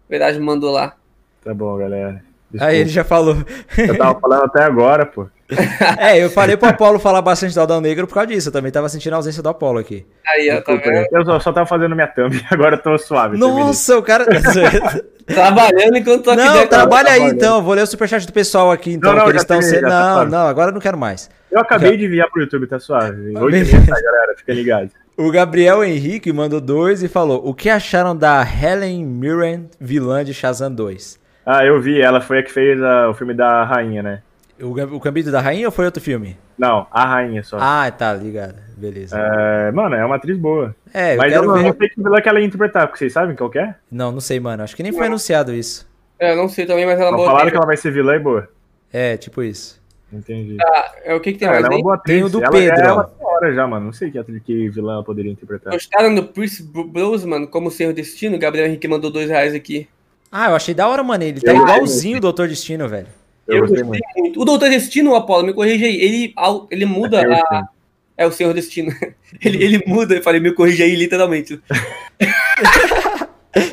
O Erasmo mandou lá. Tá bom, galera. Desculpa. Aí ele já falou. Eu tava falando até agora, pô. é, eu falei pro Apolo falar bastante do Adão Negro por causa disso. Eu também tava sentindo a ausência do Apolo aqui. Aí, ó, tá Desculpa, vendo? eu só, só tava fazendo minha thumb, agora eu tô suave. terminei. Nossa, o cara. Trabalhando enquanto tô aqui não, dentro. trabalha aí então. Eu Vou ler o superchat do pessoal aqui então. Não, não, eles estão sendo. tá Não, não, agora eu não quero mais. Eu acabei de enviar pro YouTube, tá suave. Hoje Beleza. mesmo, tá, galera? Fica ligado. O Gabriel Henrique mandou dois e falou: O que acharam da Helen Mirren, vilã de Shazam 2? Ah, eu vi, ela foi a que fez ah, o filme da rainha, né? O, o Gambito da Rainha ou foi outro filme? Não, a rainha só. Ah, tá, ligado. Beleza. É, mano, é uma atriz boa. É, eu Mas eu não, ver. não sei que vilã que ela ia interpretar, porque vocês sabem qual que é? Não, não sei, mano. Acho que nem foi anunciado isso. É, eu não sei também, mas ela é Não boa. falaram que ela vai ser vilã e boa. É, tipo isso. Entendi. Ah, é, o que, que tem Ah, mais ela é uma boa atriz. Tem o do ela, Pedro, É ó. uma senhora já, mano. Não sei que atriz que vilã ela poderia interpretar. Gostaram do Chris Brosnan como Senhor Destino? Gabriel Henrique mandou dois reais aqui. Ah, eu achei da hora, mano. Ele tá Eu igualzinho o Doutor Destino, velho. Eu, gostei muito. muito. O Doutor Destino, Apolo, me corrige aí. Ele, ele muda É a. É o Senhor Destino. ele, ele muda, eu falei, me corrige aí, literalmente.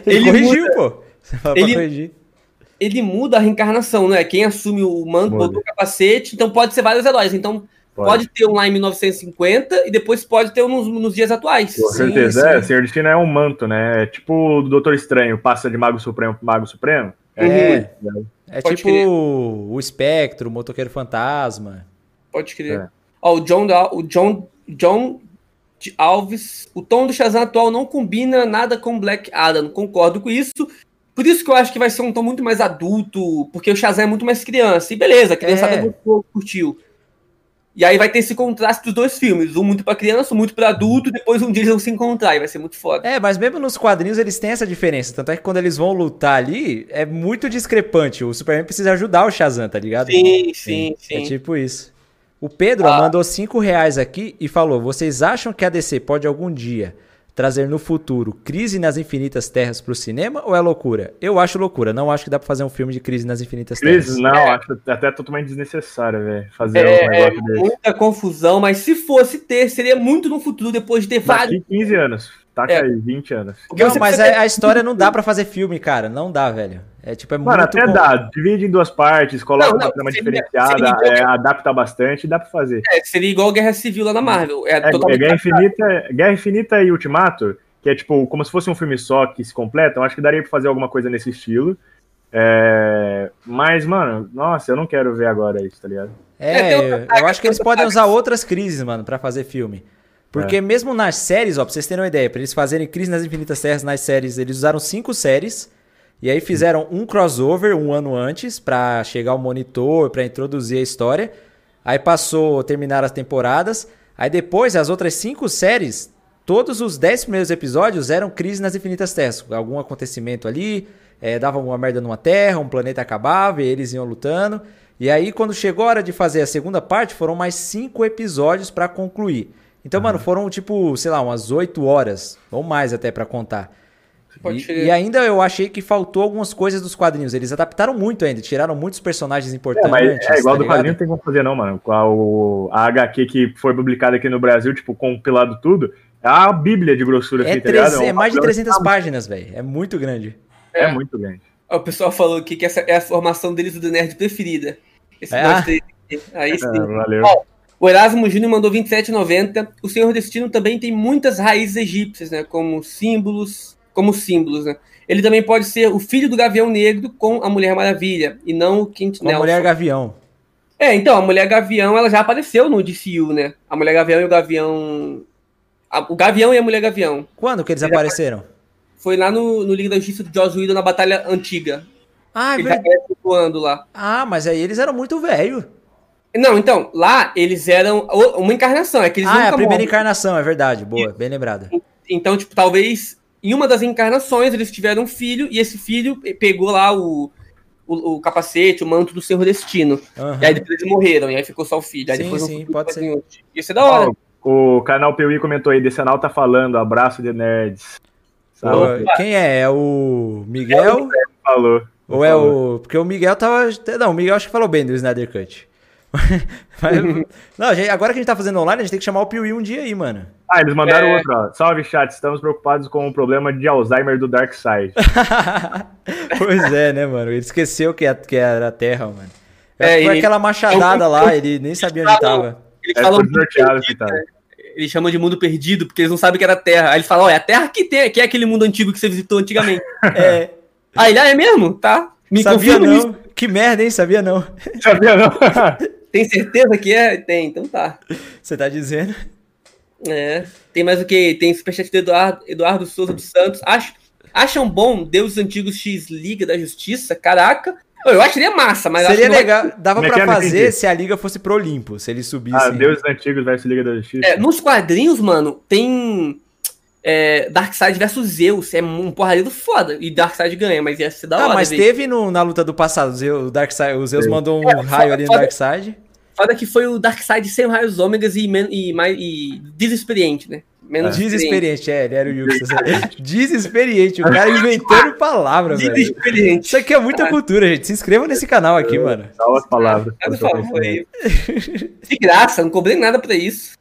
Ele, Ele corrigiu, pô. Você fala Ele- pra corrigir. Ele muda a reencarnação, né? Quem assume o manto, Muda. botou o capacete, então pode ser vários heróis. Então pode, Pode. ter um lá em 1950 e depois pode ter um nos, nos dias atuais. Com Sim, certeza. sim. É, Senhor Destino é um manto, né? É tipo o do Doutor Estranho, passa de Mago Supremo pro Mago Supremo. É, Uhum. é Pode tipo crer. o Espectro, o Motoqueiro Fantasma. Pode crer. É. Ó, o John, o John, John de Alves, o tom do Shazam atual não combina nada com Black Adam. Concordo com isso. Por isso que eu acho que vai ser um tom muito mais adulto, porque o Shazam é muito mais criança. E beleza, a criançada É. gostou, curtiu. E aí vai ter esse contraste dos dois filmes, um muito pra criança, um muito pra adulto, depois um dia eles vão se encontrar e vai ser muito foda. É, mas mesmo nos quadrinhos eles têm essa diferença. Tanto é que quando eles vão lutar ali, é muito discrepante. O Superman precisa ajudar o Shazam, tá ligado? Sim, sim, sim. É tipo isso. O Pedro Ah. mandou 5 reais aqui e falou: Vocês acham que a DC pode algum dia trazer no futuro Crise nas Infinitas Terras pro cinema ou é loucura? Eu acho loucura. Não acho que dá pra fazer um filme de Crise nas Infinitas Cris, Terras. não, É. acho até totalmente desnecessário, velho, fazer É, um negócio desse. muita confusão, mas se fosse ter, seria muito no futuro, depois de ter vários. Daqui 15 anos. Taca É. aí, 20 anos. Não, você mas precisa a, história não dá pra fazer filme, cara. Não dá, velho. É tipo, é Mano, muito. até com- dá. Divide em duas partes, coloca Não, não, uma trama seria- diferenciada, seria- é, adapta bastante, dá pra fazer. É, seria igual Guerra Civil lá na Marvel. É, É, é. Guerra, Infinita, Guerra Infinita e Ultimato, que é tipo como se fosse um filme só que se completam, acho que daria pra fazer alguma coisa nesse estilo. É, Mas, mano, nossa, eu não quero ver agora isso, tá ligado? É, É, eu- eu acho que eles podem usar outras crises, mano, pra fazer filme. Porque mesmo nas séries, ó, pra vocês terem uma ideia, pra eles fazerem Crise nas Infinitas Terras nas séries, eles usaram cinco séries. E aí fizeram um crossover um ano antes pra chegar o monitor, pra introduzir a história. Aí passou, terminaram as temporadas. Aí depois, as outras cinco séries, todos os dez primeiros episódios eram Crise nas Infinitas Terras. Algum acontecimento ali, eh, dava alguma merda numa terra, um planeta acabava e eles iam lutando. E aí, quando chegou a hora de fazer a segunda parte, foram mais cinco episódios pra concluir. Então, mano, foram tipo, sei lá, umas oito horas, ou mais até pra contar. E, e ainda eu achei que faltou algumas coisas dos quadrinhos. Eles adaptaram muito ainda, tiraram muitos personagens É, importantes. mas é igual tá do ligado? quadrinho, não tem como fazer não, mano. A, o, a HQ que foi publicada aqui no Brasil, tipo, compilado tudo, é a bíblia de grossura, É, assim, tá ligado? é um mais de papel 300 páginas, velho. É muito grande. É, É. muito grande. O pessoal falou aqui que essa é a formação deles do nerd preferida. Esse É? aqui. Aí sim. É, valeu. Ó, O Erasmo Júnior mandou 27,90. O Senhor Destino também tem muitas raízes egípcias, né? Como símbolos. Como símbolos, né? Ele também pode ser o filho do Gavião Negro com a Mulher Maravilha. E não o Kent Com a Nelson. Mulher Gavião. É, então, a Mulher Gavião, ela já apareceu no DCU, né? A Mulher Gavião e o Gavião... a- o Gavião e a Mulher Gavião. Quando que eles Ele apareceram? Foi lá no, no Liga da Justiça do Joss Whedon na Batalha Antiga. Ah, é Ele verdade. voando lá. Ah, mas aí eles eram muito velhos. Não, então, lá eles eram o- uma encarnação, é que eles Ah, é a primeira morrem. encarnação, é verdade. Boa, bem lembrada. Então, tipo, talvez em uma das encarnações eles tiveram um filho e esse filho pe- pegou lá o, o, o capacete, o manto do Senhor Destino. Aham. E aí depois eles morreram, e aí ficou só o filho. Aí Sim, depois sim, futuro pode ser. outro. Isso é da hora. O canal PUI comentou aí, Decenal tá falando, abraço de nerds. Salve. Quem é? É o Miguel? Falou. Ou é o. Porque o Miguel tava. Não, o Miguel acho que falou bem do Snyder Cut. Mas- Não, gente, agora que a gente tá fazendo online, a gente tem que chamar o Piuí um dia aí, mano. Ah, eles mandaram É. outro, ó. Salve, chat. Estamos preocupados com o problema de Alzheimer do Darkseid. pois é, né, mano? Ele esqueceu que, que era a Terra, mano. É, que foi ele- aquela machadada lá, ele nem sabia onde tava. Eles É, foi desnorteado, coitado. eles chamam de mundo perdido, porque eles não sabem que era a Terra. Aí eles falam, ó, é a Terra que tem, que é aquele mundo antigo que você visitou antigamente. É, Aí ele, ah, é mesmo? Tá. Me sabia não. isso. Que merda, hein? Sabia não. Sabia não? Tem certeza que é? Tem, então tá. Você tá dizendo? É. Tem mais o que? Tem superchat do Eduardo, Eduardo Souza dos Santos. Ach, acham bom Deuses Antigos X Liga da Justiça? Caraca. Eu acharia massa, mas acho Seria vai- legal. Dava é pra que é? Fazer entendi. se a liga fosse pro Olimpo, se ele subisse. ah, Deuses Antigos versus Liga da Justiça. É, nos quadrinhos, mano, tem é, Darkseid versus Zeus. É um porradeiro foda. E Darkseid ganha, mas ia ser da Ah, hora. mas ver. teve no- na luta do passado. O Zeus, o Darkseid, o Zeus Sim. mandou um É, raio ali no foda- Darkseid. Foda que foi o Darkseid sem raios ômegas e, men- e, mais, e desexperiente, né? Menos Desexperiente, é, ele era o Yuxi. Desexperiente, o cara inventando palavra, velho. Desexperiente. Isso aqui é muita cultura, gente. Se inscreva nesse canal aqui, mano. Dá as palavras. Nada favor aí. De graça, não cobrei nada pra isso.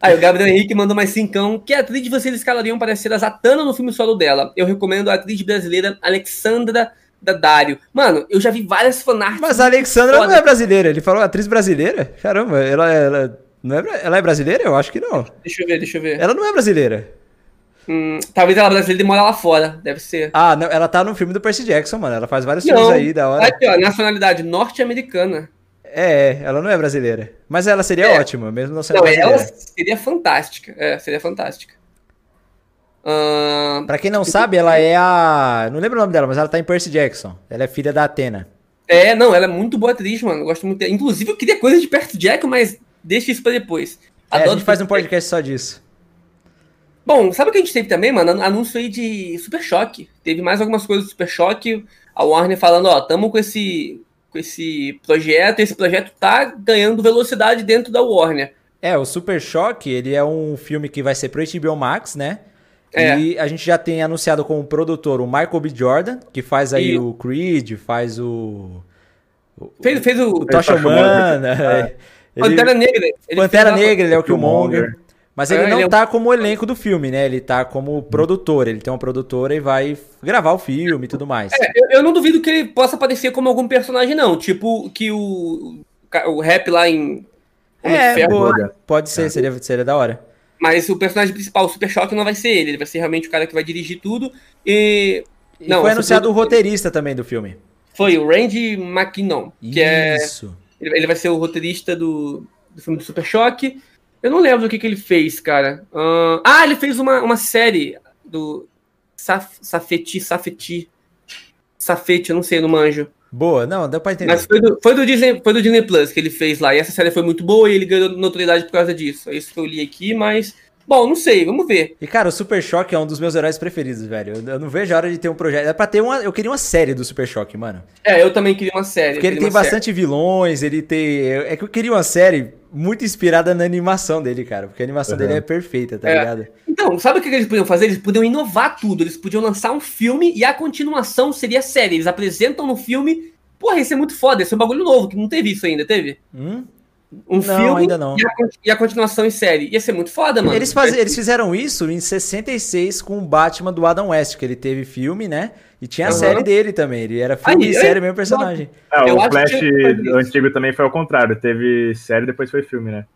Aí o Gabriel Henrique mandou mais cincão. Que atriz vocês escalariam para ser a Zatanna no filme solo dela? Eu recomendo a atriz brasileira Alexandra Daddario. Mano, eu já vi várias fanarts. Mas a Alexandra Foda. não é brasileira. Ele falou atriz brasileira? Caramba, ela, ela, não é, ela é brasileira? Eu acho que não. Deixa eu ver, deixa eu ver. Ela não é brasileira. Hum, talvez ela brasileira e mora lá fora. Deve ser. Ah, não, ela tá no filme do Percy Jackson, mano. Ela faz vários Não. filmes aí da hora. Aqui, ó, nacionalidade norte-americana. É, ela não é brasileira. Mas ela seria É. ótima, mesmo não sendo Não, brasileira. ela seria fantástica. É, seria fantástica. Uh, pra quem não sabe, ela é a. Não lembro o nome dela, mas ela tá em Percy Jackson. Ela é filha da Atena. É, não, ela é muito boa atriz, mano. Eu gosto muito. Inclusive, eu queria coisa de Percy Jackson, mas deixa isso pra depois. É, a gente faz um podcast só disso. Bom, sabe o que a gente teve também, mano? Anúncio aí de Super Choque. Teve mais algumas coisas do Super Choque. A Warner falando, ó, tamo com esse, com esse projeto. Esse projeto tá ganhando velocidade dentro da Warner. É, o Super Choque, ele é um filme que vai ser pro HBO Max, né? É. E a gente já tem anunciado como produtor o Michael B. Jordan, que faz aí e... o Creed, faz o. Fez, fez o. Tocha Humana. É. Pantera Negra. Pantera Negra, ele é o Killmonger. Mas ele é, não ele tá é... como elenco do filme, né? Ele tá como produtor. Ele tem uma produtora e vai gravar o filme e tudo mais. É, eu, eu, não duvido que ele possa aparecer como algum personagem, não. Tipo, que o, o rap lá em. É, boa. Pode ser, seria, seria da hora. Mas o personagem principal, o Super Choque, não vai ser ele. Ele vai ser realmente o cara que vai dirigir tudo. E. e não, foi anunciado o roteirista também do filme. Foi, o Randy McKinnon. Que é Isso. é. Ele vai ser o roteirista do, do filme do Super Choque. Eu não lembro o que, que ele fez, cara. Uh, ah, ele fez uma, uma série do Saf, Safeti, Safeti. Safeti, eu não sei, no manjo. Boa, não, deu pra entender. Mas foi do, foi do, Disney, foi do Disney Plus que ele fez lá. E essa série foi muito boa e ele ganhou notoriedade por causa disso. É isso que eu li aqui, mas. Bom, não sei, vamos ver. E, cara, o Super Choque é um dos meus heróis preferidos, velho. Eu não vejo a hora de ter um projeto. É pra ter uma. Eu queria uma série do Super Choque, mano. É, eu também queria uma série. Porque ele tem bastante série. vilões, ele tem. É que eu queria uma série muito inspirada na animação dele, cara. Porque a animação uhum. dele é perfeita, tá é. ligado? Então, sabe o que eles podiam fazer? Eles podiam inovar tudo. Eles podiam lançar um filme e a continuação seria a série. Eles apresentam no filme Porra, isso é muito foda, esse é um bagulho novo, que não teve isso ainda, teve? Hum? Um não, filme ainda não. E, a, e, a, continuação em série. Ia ser muito foda, mano. Eles, faz, eles fizeram isso em 66 com o Batman do Adam West, que ele teve filme, né? E tinha a uhum. série dele também. Ele era filme Aí, e série, mesmo personagem. É, o Flash antigo também foi ao contrário. Teve série depois foi filme, né?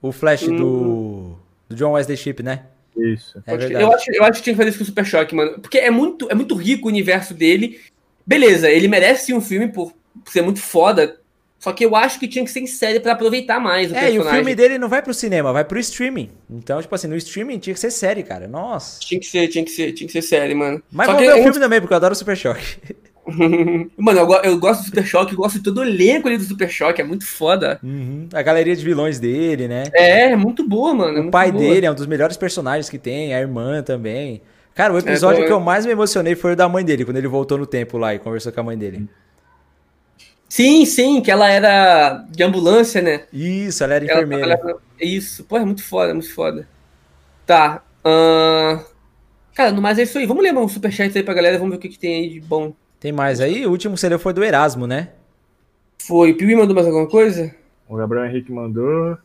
O Flash hum. do, do John Wesley Shipp, né? Isso. É eu, acho, eu acho que tinha que fazer isso com o Super Choque, mano. Porque é muito, é muito rico o universo dele. Beleza, ele merece um filme por ser muito foda. Só que eu acho que tinha que ser em série para aproveitar mais o é, personagem. É, e o filme dele não vai pro cinema, vai pro streaming. Então, tipo assim, no streaming tinha que ser série, cara. Nossa. Tinha que ser, tinha que ser, tinha que ser série, mano. Mas Só vou ver o filme também, porque eu adoro o Super Choque. mano, eu, eu, gosto do Super Choque, gosto de todo o elenco ali do Super Choque, é muito foda. Uhum. A galeria de vilões dele, né? É, é muito boa, mano. É o pai boa. dele é um dos melhores personagens que tem, a irmã também. Cara, o episódio é, que eu mais me emocionei foi o da mãe dele, quando ele voltou no tempo lá e conversou com a mãe dele. Sim, sim, que ela era de ambulância, né? Isso, ela era enfermeira. Ela, ela, isso, pô, é muito foda, é muito foda. Tá. Uh... Cara, no mais é isso aí. Vamos ler um superchat aí pra galera, vamos ver o que, que tem aí de bom. Tem mais aí? O último que você leu foi do Erasmo, né? Foi. O Piuí mandou mais alguma coisa? O Gabriel Henrique mandou.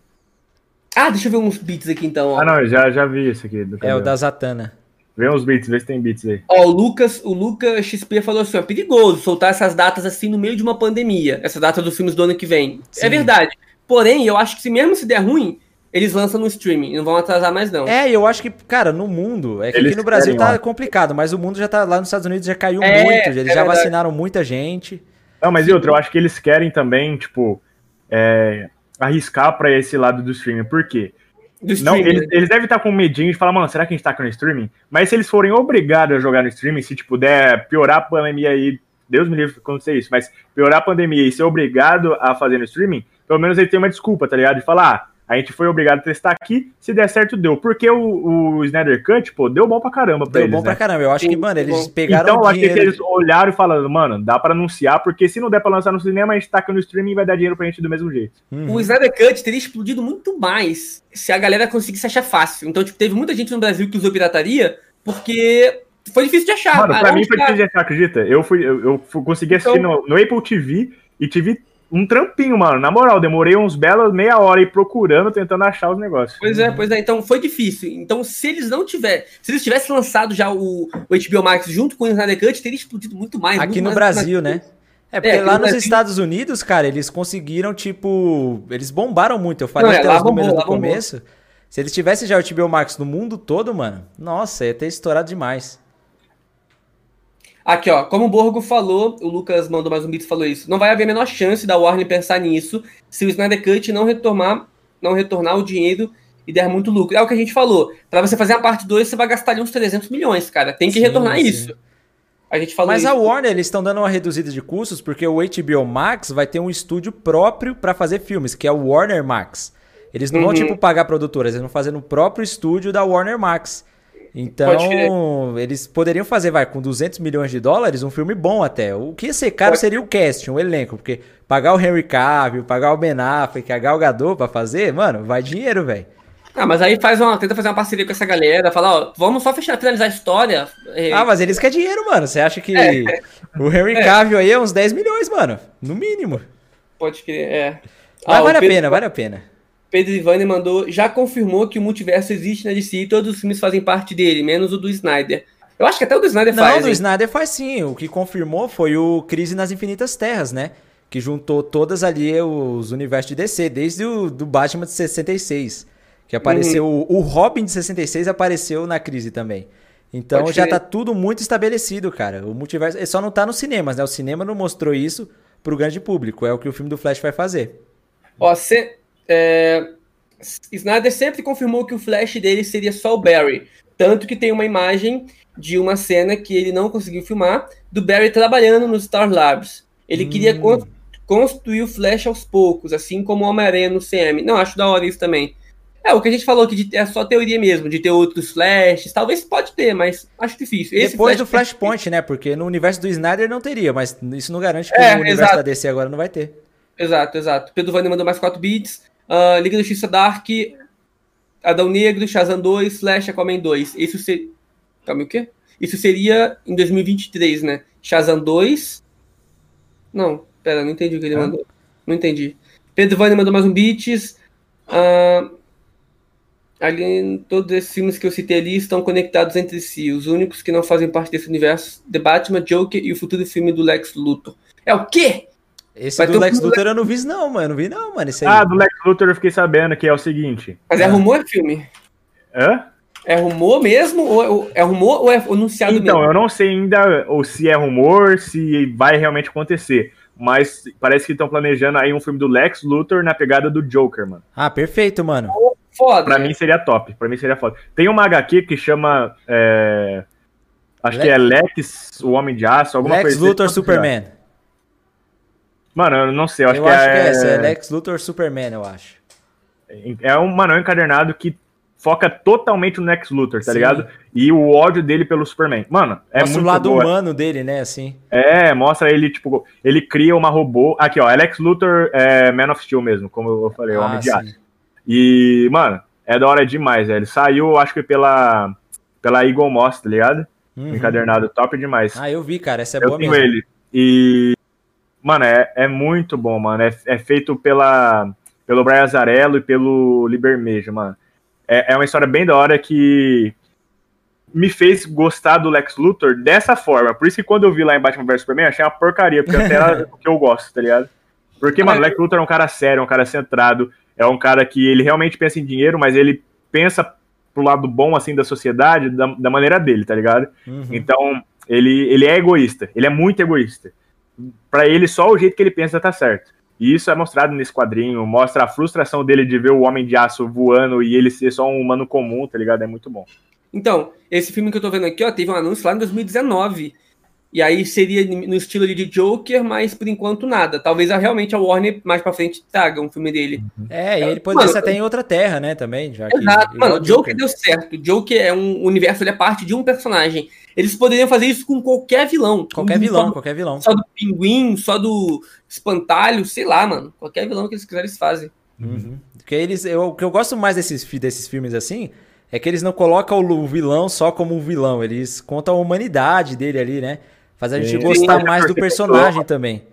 Ah, deixa eu ver uns beats aqui então. Ó. Ah, não, já, já vi esse aqui. é o da Zatana. Vê uns beats, vê se tem beats aí. Ó, o Lucas, o Lucas XP falou assim: ó, perigoso soltar essas datas assim no meio de uma pandemia. Essa data dos filmes do ano que vem. É Sim. É verdade. Porém, eu acho que se mesmo se der ruim, eles lançam no streaming, não vão atrasar mais, não. É, eu acho que, cara, no mundo, é que eles aqui no Brasil tá ó. complicado, mas o mundo já tá lá nos Estados Unidos já caiu é, muito, eles é já verdade. vacinaram muita gente. Não, mas e outra, eu acho que eles querem também, tipo, é, arriscar para esse lado do streaming. Por quê? Não, eles, eles, devem estar com medinho de falar, mano, será que a gente tá aqui no streaming? Mas se eles forem obrigados a jogar no streaming, se tipo, der piorar a pandemia aí, Deus me livre acontecer isso, mas piorar a pandemia e ser obrigado a fazer no streaming, pelo menos ele tem uma desculpa, tá ligado? De falar, ah, a gente foi obrigado a testar aqui, se der certo, deu. Porque o, o Snyder Cut, pô, deu bom pra caramba pra deu eles. Deu bom né? pra caramba. Eu acho que, mano, eles pegaram. Então, eu acho que eles olharam e falaram, mano, dá pra anunciar, porque se não der pra lançar no cinema, a gente taca no streaming e vai dar dinheiro pra gente do mesmo jeito. Uhum. O Snyder Cut teria explodido muito mais se a galera conseguisse achar fácil. Então, tipo, teve muita gente no Brasil que usou pirataria porque foi difícil de achar. Mano, pra mim foi difícil de achar, acredita? Eu, fui, eu, eu consegui assistir então... no, no Apple TV e tive um trampinho, mano. Na moral, demorei uns belos meia hora aí procurando, tentando achar os negócios. Pois é, pois é. Então foi difícil. Então, se eles não tiverem. Se eles tivessem lançado já o, o HBO Max junto com o Snyder Cut, teria explodido muito mais. Aqui muito no mais, Brasil, mais... né? É, porque é, lá nos Brasil... Estados Unidos, cara, eles conseguiram, tipo. Eles bombaram muito. Eu falei não, até é, os bombou, números no começo. Se eles tivessem já o HBO Max no mundo todo, mano, nossa, ia ter estourado demais. Aqui, ó, como o Borgo falou, o Lucas mandou mais um e falou isso. Não vai haver a menor chance da Warner pensar nisso se o Snyder Cut não retornar, não retornar o dinheiro e der muito lucro. É o que a gente falou. Para você fazer a parte 2, você vai gastar ali uns 300 milhões, cara. Tem que sim, retornar sim. isso. A gente falou Mas isso. a Warner, eles estão dando uma reduzida de custos porque o HBO Max vai ter um estúdio próprio para fazer filmes, que é o Warner Max. Eles não uhum. vão, tipo, pagar produtoras, eles vão fazer no próprio estúdio da Warner Max. Então, eles poderiam fazer, vai, com 200 milhões de dólares, um filme bom até. O que ia ser caro Pode... seria o casting, o elenco, porque pagar o Henry Cavill, pagar o Ben Affleck, a Gal Gadot pra fazer, mano, vai dinheiro, velho. Ah, mas aí faz uma, tenta fazer uma parceria com essa galera, falar, ó, vamos só fechar, finalizar a história. Ah, mas eles querem dinheiro, mano. Você acha que é. o Henry é. Cavill aí é uns 10 milhões, mano? No mínimo. Pode crer, é. Mas ah, vale Pedro, a pena, vale a pena. Pedro Ivani mandou, já confirmou que o multiverso existe na DC e todos os filmes fazem parte dele, menos o do Snyder. Eu acho que até o do Snyder Não, faz. Não, o do Snyder faz sim. O que confirmou foi o Crise nas Infinitas Terras, né? Que juntou todas ali os universos de DC, desde o do Batman de 66. Que apareceu. Uhum. O, Robin de 66 apareceu na crise também. Então Pode já ser. tá tudo muito estabelecido, cara. O multiverso. Só não tá nos cinemas, né? O cinema não mostrou isso pro grande público. É o que o filme do Flash vai fazer. Ó, é, Snyder sempre confirmou que o Flash dele seria só o Barry. Tanto que tem uma imagem de uma cena que ele não conseguiu filmar do Barry trabalhando no Star Labs. Ele hum. queria construir o Flash aos poucos, assim como o Homem-Aranha no CM. Não, acho da hora isso também. É, o que a gente falou aqui é só teoria mesmo, de ter outros flashes. Talvez pode ter, mas acho difícil. Esse Depois flash do Flashpoint, né? Porque no universo do Snyder não teria, mas isso não garante que é, no universo exato. da DC agora não vai ter. Exato, exato. Pedro Vani mandou mais 4 bits. Uh, Liga da Justiça Dark, Adão Negro, Shazam 2, Flash, Aquaman 2. Isso seria. Calma, o quê? Isso seria em 2023, né? Shazam 2. Não, pera, não entendi o que ele é. mandou. Não entendi. Pedro Vani mandou mais um bits. Uh, ali, todos esses filmes que eu citei ali estão conectados entre si. Os únicos que não fazem parte desse universo: The Batman, Joker e o futuro filme do Lex Luthor. É o quê? Esse Vai do Lex Luthor eu não vi não, mano. Não vi não, mano. Esse aí. Ah, do Lex Luthor eu fiquei sabendo que é o seguinte. Mas é ah. rumor filme? Hã? É rumor mesmo? Ou é rumor ou é anunciado então, mesmo? Então, eu não sei ainda ou se é rumor, se vai realmente acontecer. Mas parece que estão planejando aí um filme do Lex Luthor na pegada do Joker, mano. Ah, perfeito, mano. Foda. Pra mim seria top. Pra mim seria foda. Tem uma HQ que chama. É... Acho Lex... que é Lex, o Homem de Aço, alguma Lex coisa Lex Luthor assim. Superman. Mano, eu não sei. Eu acho, eu que, acho é... que é essa. É Lex Luthor Superman, eu acho. É um mano, é um encadernado que foca totalmente no Lex Luthor, tá Sim. ligado? E o ódio dele pelo Superman. Mano, é mostra muito o lado boa. humano dele, né, assim. É, mostra ele, tipo, ele cria uma robô. Aqui, ó, Lex Luthor é Man of Steel mesmo, como eu falei, ah, Homem de Aço. E, mano, é da hora demais, velho. Saiu, acho que pela, pela Eagle Moss, tá ligado? Uhum. Encadernado top demais. Ah, eu vi, cara. Essa é eu boa tenho mesmo. ele. E, mano, é, é muito bom, mano. É, é feito pela, pelo Brian Azarello e pelo Libermejo, mano. É, é uma história bem da hora que me fez gostar do Lex Luthor dessa forma. Por isso que quando eu vi lá em Batman vs Superman, achei uma porcaria, porque até era o que eu gosto, tá ligado? Porque, mano, o Lex Luthor é um cara sério, é um cara centrado, é um cara que ele realmente pensa em dinheiro, mas ele pensa pro lado bom, assim, da sociedade, da, da maneira dele, tá ligado? Uhum. Então, ele, ele é egoísta, ele é muito egoísta. Para ele, só o jeito que ele pensa tá certo. E isso é mostrado nesse quadrinho, mostra a frustração dele de ver o Homem de Aço voando e ele ser só um humano comum, tá ligado? É muito bom. Então, esse filme que eu tô vendo aqui, ó, teve um anúncio lá em 2019. E aí seria no estilo de Joker, mas por enquanto nada. Talvez realmente a Warner mais pra frente traga um filme dele. É, e ele poderia ser até em outra terra, né, também. Já que exato, mano, Joker. Joker deu certo. Joker é um universo, ele é parte de um personagem. Eles poderiam fazer isso com qualquer vilão. Qualquer vilão, qualquer vilão. Só do pinguim, só do espantalho, sei lá, mano. Qualquer vilão que eles quiserem, eles fazem. Uhum. Porque eles, eu, o que eu gosto mais desses, desses filmes assim é que eles não colocam o vilão só como um vilão, eles contam a humanidade dele ali, né? Faz a gente Sim, gostar mais do personagem também.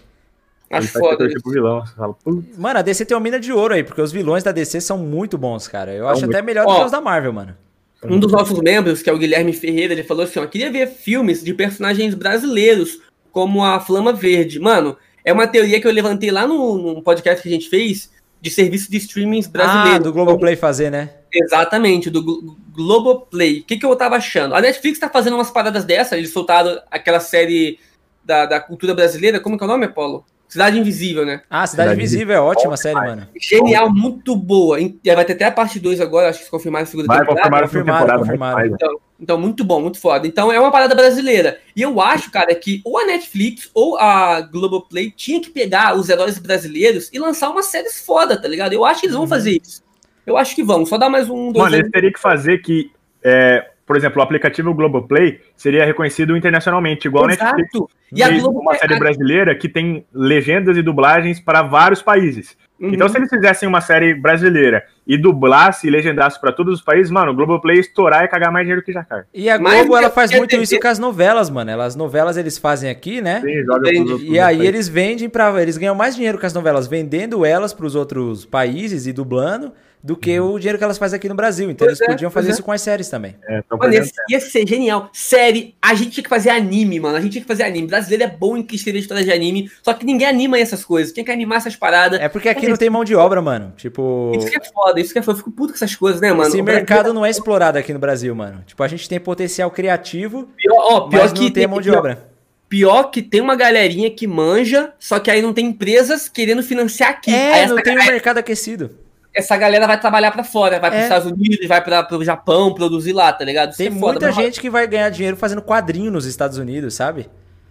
Acho foda. Vilão, fala, mano, a DC tem uma mina de ouro aí, porque os vilões da DC são muito bons, cara. Eu é acho muito... até melhor do que os da Marvel, mano. Um dos nossos membros, que é o Guilherme Ferreira, ele falou assim: ó, queria ver filmes de personagens brasileiros, como a Flama Verde. Mano, é uma teoria que eu levantei lá no, no podcast que a gente fez de serviço de streamings brasileiros. Ah, do Globoplay fazer, né? Exatamente, do Globoplay. O que, que eu tava achando? A Netflix tá fazendo umas paradas dessas, eles soltaram aquela série da, da cultura brasileira, como que é o nome, Apolo? Cidade Invisível, né? Ah, Cidade, Cidade Invisível é ótima série, mano. Genial, muito boa. Vai ter até a parte 2 agora, acho que confirmaram a segunda vai, temporada. Confirmaram, confirmaram, confirmaram. Então, então, muito bom, muito foda. Então, é uma parada brasileira. E eu acho, cara, que ou a Netflix ou a Globoplay tinha que pegar os heróis brasileiros e lançar uma série foda, tá ligado? Eu acho que eles vão uhum. fazer isso. Eu acho que vão. Só dar mais um, dois Mano, eles teriam que fazer que é, por exemplo, o aplicativo Globoplay seria reconhecido internacionalmente, igual Exato. Netflix. E a Globo... uma série brasileira que tem legendas e dublagens para vários países. Uhum. Então, se eles fizessem uma série brasileira e dublasse e legendasse para todos os países, mano, o Globoplay estourar e cagar mais dinheiro que Jacar. E a Globo, Mas, ela faz muito isso com as novelas, mano. As novelas eles fazem aqui, né? Sim, joga E aí eles vendem para eles ganham mais dinheiro com as novelas vendendo elas para os outros países e dublando do que uhum. o dinheiro que elas fazem aqui no Brasil. Então pois eles é, podiam fazer é. isso com as séries também. É, mano, ia, ia, ser genial. Série, a gente tinha que fazer anime, mano. A gente tinha que fazer anime. O brasileiro é bom em escrever histórias de anime, só que ninguém anima essas coisas. Quem quer animar essas paradas? É porque aqui não tem mão de obra, mano. Tipo. Isso que é foda, isso que é foda. Eu fico puto com essas coisas, né, mano? Esse o mercado Brasil... não é explorado aqui no Brasil, mano. Tipo, a gente tem potencial criativo, pior, ó, pior mas que não tem mão de pior, obra. Pior que tem uma galerinha que manja, só que aí não tem empresas querendo financiar aqui. É, não tem um mercado aquecido essa galera vai trabalhar para fora, vai para os é. Estados Unidos, vai para o Japão produzir lá, tá ligado? Isso Tem é muita gente que vai ganhar dinheiro fazendo quadrinho nos Estados Unidos, sabe?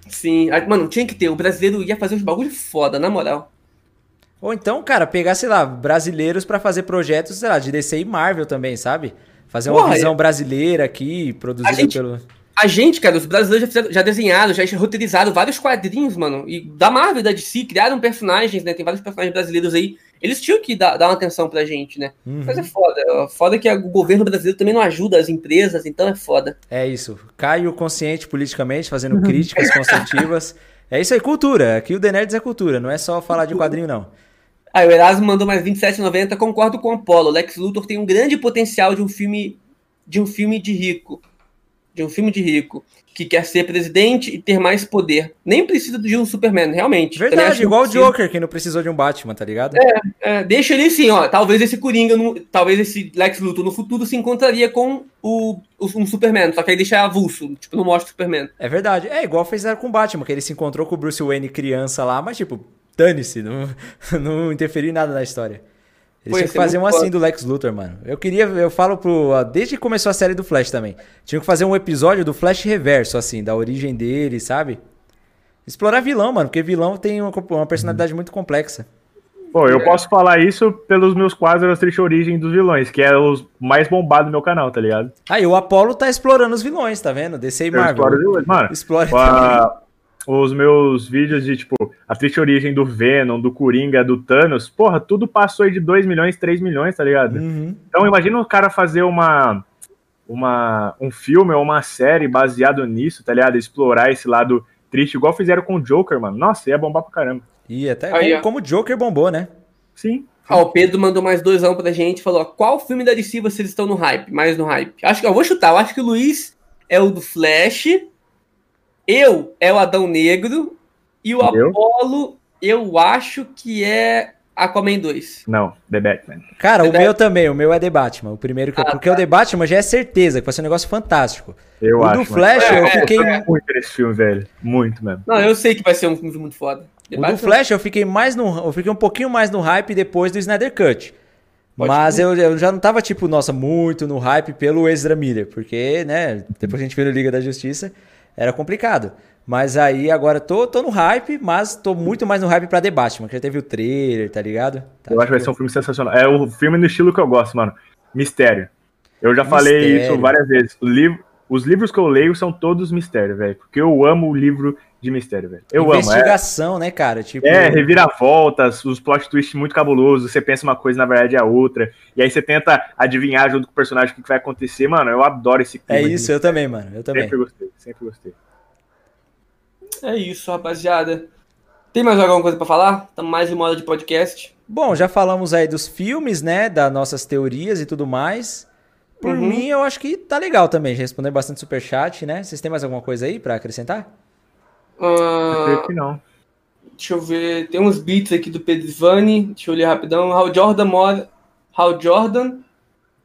Sim, mano, tinha que ter. O brasileiro ia fazer uns bagulho foda, na moral. Ou então, cara, pegar, sei lá, brasileiros para fazer projetos, sei lá, de DC e Marvel também, sabe? Fazer uma Porra, visão é... brasileira aqui, produzida gente, pelo. A gente, cara, os brasileiros já, fizeram, já desenharam, já roteirizaram vários quadrinhos, mano. E da Marvel da DC, criaram personagens, né? Tem vários personagens brasileiros aí eles tinham que dar, dar uma atenção pra gente, né? Uhum. Mas é foda. Foda que o governo brasileiro também não ajuda as empresas, então é foda. É isso. Caio consciente politicamente, fazendo críticas construtivas. É isso aí, cultura. Aqui o The Nerds é cultura, não é só falar de quadrinho, não. Aí o Erasmo mandou mais 27,90. Concordo com o Apollo. Lex Luthor tem um grande potencial de um filme de um filme de rico. De um filme de rico que quer ser presidente e ter mais poder. Nem precisa de um Superman, realmente. Verdade, igual o Joker, que não precisou de um Batman, tá ligado? É, é deixa ele assim, ó. Talvez esse Coringa, no, talvez esse Lex Luthor no futuro se encontraria com o, um Superman, só que aí deixa avulso, tipo, não mostra o Superman. É verdade. É igual fez com o Batman, que ele se encontrou com o Bruce Wayne criança lá, mas tipo, dane-se, não, não interferiu em nada na história. Eles tinham que fazer um assim do Lex Luthor, mano. Eu queria, eu falo pro. Desde que começou a série do Flash também. Tinha que fazer um episódio do Flash reverso, assim, da origem dele, sabe? Explorar vilão, mano, porque vilão tem uma, uma personalidade muito complexa. Pô, eu posso falar isso pelos meus quadros da triste origem dos vilões, que é os mais bombados do meu canal, tá ligado? Aí, o Apollo tá explorando os vilões, tá vendo? DC e Marvel. Explora Mano, Explora os meus vídeos de, tipo, a triste origem do Venom, do Coringa, do Thanos, porra, tudo passou aí de 2 milhões, 3 milhões, tá ligado? Uhum. Então imagina o cara fazer uma, uma, um filme ou uma série baseado nisso, tá ligado? Explorar esse lado triste, igual fizeram com o Joker, mano. Nossa, ia bombar pra caramba. E até aí, como, o Joker bombou, né? Sim. Ó, o Pedro mandou mais dois anos pra gente, falou, qual filme da DC vocês estão no hype, mais no hype? Acho que, eu vou chutar, eu acho que o Luiz é o do Flash, eu é o Adão Negro e o eu? Apolo, eu acho que é Aquaman 2. Não, The Batman. Cara, The o Batman. meu também, o meu é The Batman. O primeiro que ah, eu, porque tá. o The Batman já é certeza que vai ser um negócio fantástico. Eu o acho. do Flash, é, eu fiquei. É, muito esse filme, velho. Muito mesmo. Não, eu sei que vai ser um filme muito foda. The o Batman... do Flash, eu fiquei mais no. Eu fiquei um pouquinho mais no hype depois do Snyder Cut. Pode Mas eu, eu, já não tava, tipo, nossa, muito no hype pelo Ezra Miller, porque, né, depois a gente viu no Liga da Justiça, era complicado. Mas aí agora tô, tô no hype, mas tô muito mais no hype pra The Batman, que já teve o trailer, tá ligado? Tá, eu acho que vai ser um filme sensacional. É o filme no estilo que eu gosto, mano. Mistério. Eu já mistério. falei isso várias vezes. Livro, os livros que eu leio são todos mistério, velho. Porque eu amo o livro de mistério, velho. Eu Investigação, amo. Investigação, é... né, cara? Tipo... É, reviravoltas, os plot twists muito cabulosos. Você pensa uma coisa, na verdade é a outra. E aí você tenta adivinhar junto com o personagem o que vai acontecer. Mano, eu adoro esse clima. É isso, eu também, mano. Eu também. Sempre gostei, sempre gostei. É isso, rapaziada. Tem mais alguma coisa para falar? Estamos mais em moda de podcast. Bom, já falamos aí dos filmes, né? Das nossas teorias e tudo mais. Por uhum. mim, eu acho que tá legal também. Já respondeu bastante superchat, né? Vocês têm mais alguma coisa aí para acrescentar? Uh... Eu que não. Deixa eu ver. Tem uns beats aqui do Pedro Ivani. Deixa eu ler rapidão. Hal Jordan mora. Hal Jordan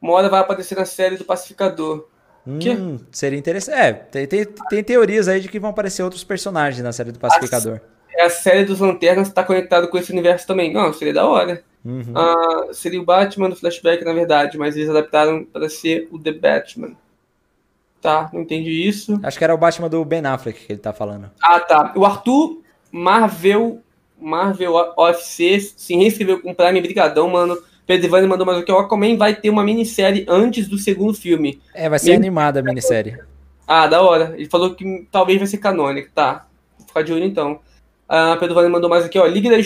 mora vai aparecer na série do Pacificador. Hum, seria interessante. É, tem, tem, tem, teorias aí de que vão aparecer outros personagens na série do Pacificador. é a série dos Lanternas tá conectado com esse universo também. Não, seria da hora. Uhum. Ah, seria o Batman do flashback, na verdade, mas eles adaptaram para ser o The Batman. Tá, não entendi isso. Acho que era o Batman do Ben Affleck que ele tá falando. Ah, tá. O Arthur Marvel Marvel OFC se reinscreveu com o Prime Brigadão, mano. Pedro Ivani mandou mais aqui. O Aquaman vai ter uma minissérie antes do segundo filme. É, vai ser animada a minissérie. Ah, da hora. Ele falou que talvez vai ser canônica. Tá. Vou ficar de olho então. Ah, Pedro Ivani mandou mais aqui, ó. Liga da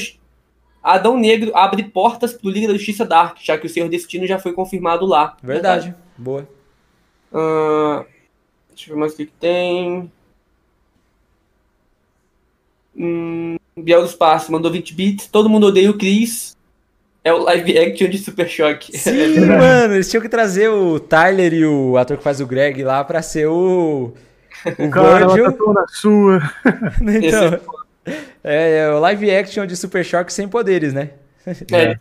Adão Negro abre portas pro Liga da Justiça Dark, já que o Senhor Destino já foi confirmado lá. Verdade. Verdade. Boa. Uh, deixa eu ver mais o que, que tem. Hum, Biel dos Passos mandou 20 bits. Todo mundo odeia o Chris. É o live action de Super Choque. Sim, mano, eles tinham que trazer o Tyler e o ator que faz o Greg lá pra ser o. O Cara, Virgil. Tá na sua. então, é, é, o live action de Super Choque sem poderes, né? É. O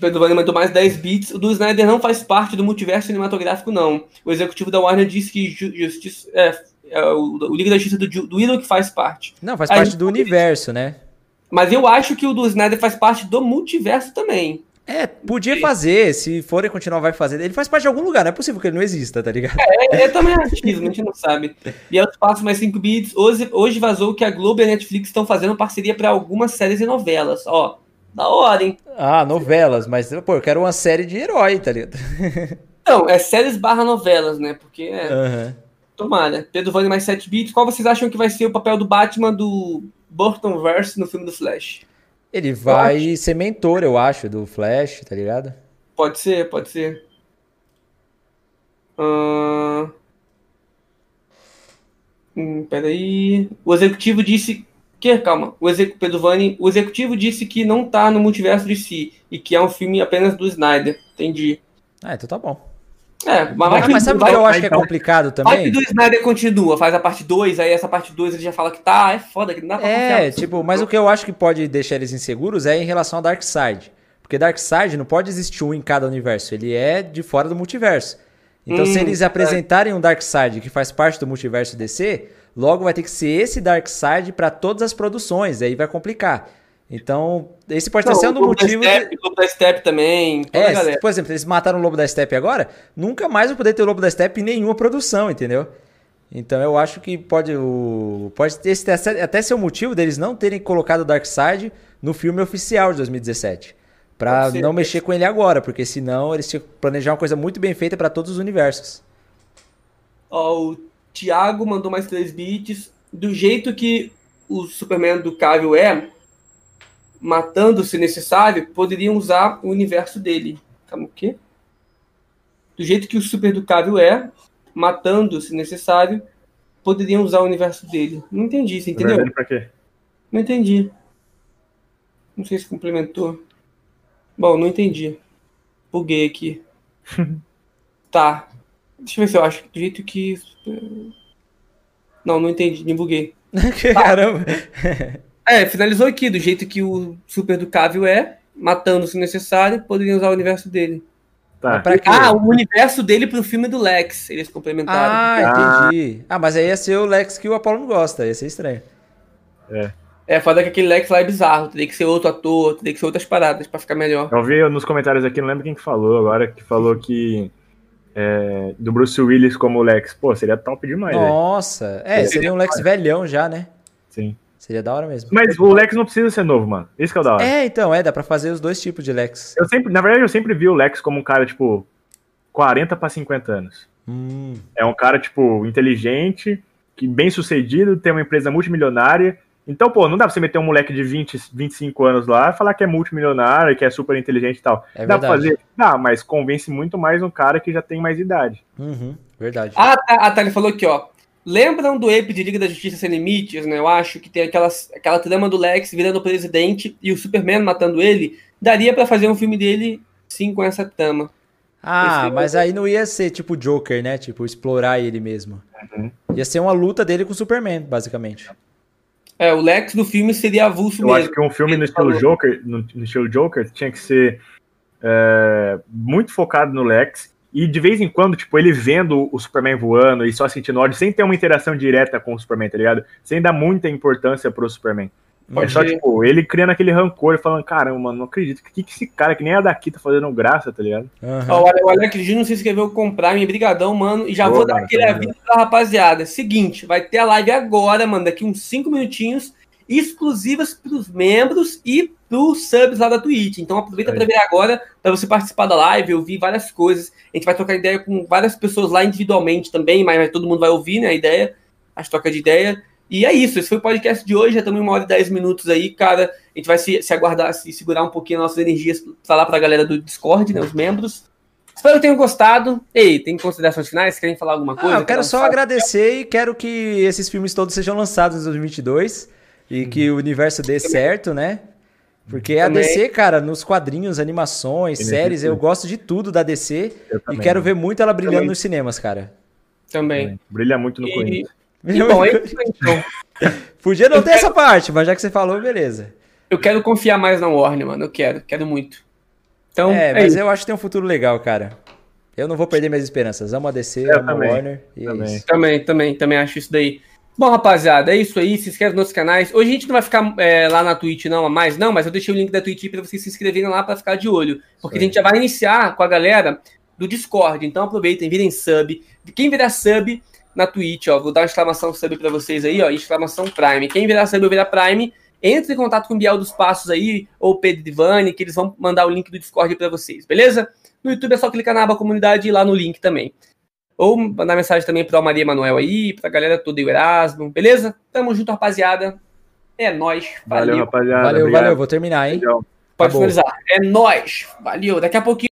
Pedro Vani mandou mais 10 bits. O do Snyder não faz parte do multiverso cinematográfico, não. O executivo da Warner disse que justiça, é, é o, o Liga da Justiça do, do Willow que faz parte. Não, faz parte do universo, né? Mas eu acho que o do Snyder faz parte do multiverso também. É, podia fazer, se forem continuar, vai fazer. Ele faz parte de algum lugar, não é possível que ele não exista, tá ligado? É, é também achismo, a gente não sabe. E é o espaço mais 5 bits. Hoje, hoje vazou que a Globo e a Netflix estão fazendo parceria para algumas séries e novelas. Ó, da hora, hein? Ah, novelas, mas, pô, eu quero uma série de herói, tá ligado? Não, é séries barra novelas, né? Porque é. Uhum. Tomara. Pedro Vani mais 7 bits. Qual vocês acham que vai ser o papel do Batman do Burtonverse no filme do Flash. Ele vai ser mentor, eu acho, do Flash, tá ligado? Pode ser, pode ser. Uh... Hum, peraí. O executivo disse. Que, calma. O exec... Pedro Vani, o executivo disse que não tá no multiverso de si e que é um filme apenas do Snyder. Entendi. Ah, então tá bom. É, mas, mas sabe o que eu acho que é então. complicado também? Parte do Snyder continua, faz a parte 2, aí essa parte 2 ele já fala que tá, é foda, que não dá pra É, tipo, mas o que eu acho que pode deixar eles inseguros é em relação ao Darkseid. Porque Darkseid não pode existir um em cada universo, ele é de fora do multiverso. Então, hum, se eles apresentarem é. um Darkseid que faz parte do multiverso DC, logo vai ter que ser esse Darkseid para todas as produções, aí vai complicar. Então, esse pode estar sendo o motivo. Da Step, de... Lobo da Step também. É, por exemplo, eles mataram o Lobo da Step agora, nunca mais vou poder ter o Lobo da Step em nenhuma produção, entendeu? Então eu acho que pode, o, pode ter, até ser o motivo deles não terem colocado o Darkseid no filme oficial de 2017. Pra não mexer com ele agora, porque senão eles tinham que planejar uma coisa muito bem feita para todos os universos. Ó, o Thiago mandou mais três bits. Do jeito que o Superman do Cavill é, matando se necessário, poderiam usar o universo dele. Calma, o quê? Do jeito que o super educável é, matando se necessário, poderiam usar o universo dele. Não entendi, você entendeu? Pra quê? Não entendi. Não sei se complementou. Bom, não entendi. Buguei aqui. tá. Deixa eu ver se eu acho. Do jeito que. Não, não entendi, me buguei. Caramba! É, finalizou aqui, do jeito que o Super Ducável é, matando se necessário, poderiam usar o universo dele. Tá. Ah, o universo dele pro filme do Lex, eles complementaram. Ah, entendi. Ah, mas aí ia ser o Lex que o Apollo não gosta, ia ser estranho. É. É, foda que aquele Lex lá é bizarro, teria que ser outro ator, teria que ser outras paradas pra ficar melhor. Eu vi nos comentários aqui, não lembro quem que falou agora, que falou que é, do Bruce Willis como Lex, pô, seria top demais. Nossa, é, seria um Lex velhão já, né? Sim. Seria da hora mesmo. Mas o Lex não precisa ser novo, mano. Isso que é o da hora. É, então, é, dá pra fazer os dois tipos de Lex. Eu sempre, na verdade, eu sempre vi o Lex como um cara, tipo, 40 pra 50 anos. Hum. É um cara, tipo, inteligente, que bem sucedido, tem uma empresa multimilionária. Então, pô, não dá pra você meter um moleque de 20, 25 anos lá e falar que é multimilionário, que é super inteligente e tal. É dá verdade. pra fazer? Dá, mas convence muito mais um cara que já tem mais idade. Uhum, verdade. Ah, tá, a Thalia falou aqui, ó. Lembram do Ape de Liga da Justiça Sem Limites, né? Eu acho que tem aquelas, aquela trama do Lex virando presidente e o Superman matando ele. Daria para fazer um filme dele, sim, com essa trama. Ah, mas aí não ia ser tipo Joker, né? Tipo, explorar ele mesmo. Uhum. Ia ser uma luta dele com o Superman, basicamente. É, o Lex do filme seria avulso Eu mesmo. acho que um filme no estilo, Joker, no, no, estilo Joker tinha que ser é, muito focado no Lex e de vez em quando, tipo, ele vendo o Superman voando e só sentindo ódio, sem ter uma interação direta com o Superman, tá ligado? Sem dar muita importância pro Superman. Pode só, tipo, ele criando aquele rancor, falando, caramba, mano, não acredito. O que, que esse cara, que nem é daqui, tá fazendo graça, tá ligado? Uhum. Ó, o Alex Gino se inscreveu com Prime, brigadão, mano. E já Boa, vou dar aquele aviso pra rapaziada. Seguinte, vai ter a live agora, mano, daqui uns 5 minutinhos, exclusivas pros membros e pros subs lá da Twitch. Então aproveita é. pra ver agora, pra você participar da live, ouvir várias coisas. A gente vai trocar ideia com várias pessoas lá individualmente também, mas todo mundo vai ouvir, né, a ideia, as trocas de ideia. E é isso, esse foi o podcast de hoje, já estamos em uma hora e dez minutos aí, cara. A gente vai se, se aguardar, se segurar um pouquinho nossas energias, falar para a galera do Discord, né, os membros. Espero que tenham gostado. Ei, tem considerações finais? Querem falar alguma coisa? Ah, eu quero só agradecer e quero que esses filmes todos sejam lançados em 2022 e que o universo dê certo, né? Porque a DC, cara, nos quadrinhos, animações, séries, eu gosto de tudo da DC e quero ver muito ela brilhando também. nos cinemas, cara. Também. Brilha muito no e... Corinthians. E bom, é isso então. Podia não eu ter quero... essa parte, mas já que você falou, beleza. Eu quero confiar mais na Warner, mano. Eu quero, quero muito. Então, é, é mas isso. eu acho que tem um futuro legal, cara. Eu não vou perder minhas esperanças. Amo a DC, eu amo também. a Warner. E é também. É também, também, também acho isso daí. Bom, rapaziada, é isso aí. Se inscreve nos nossos canais. Hoje a gente não vai ficar é, lá na Twitch, não, mais, não, mas eu deixei o link da Twitch para vocês se inscreverem lá para ficar de olho. Porque a gente já vai iniciar com a galera do Discord. Então aproveitem, virem sub. Quem virar sub na Twitch, ó. Vou dar uma exclamação sub para vocês aí, ó. Exclamação Prime. Quem virar sub ou virar Prime, entre em contato com o Biel dos Passos aí, ou Pedro Divani, que eles vão mandar o link do Discord para vocês, beleza? No YouTube é só clicar na aba comunidade e lá no link também. Ou mandar mensagem também para o Maria Manuel aí, pra galera toda e o Erasmo, beleza? Tamo junto, rapaziada. É nóis. Valeu, valeu rapaziada. Valeu, obrigado. valeu. Vou terminar, hein? Pode finalizar. É nóis. Valeu. Daqui a pouquinho.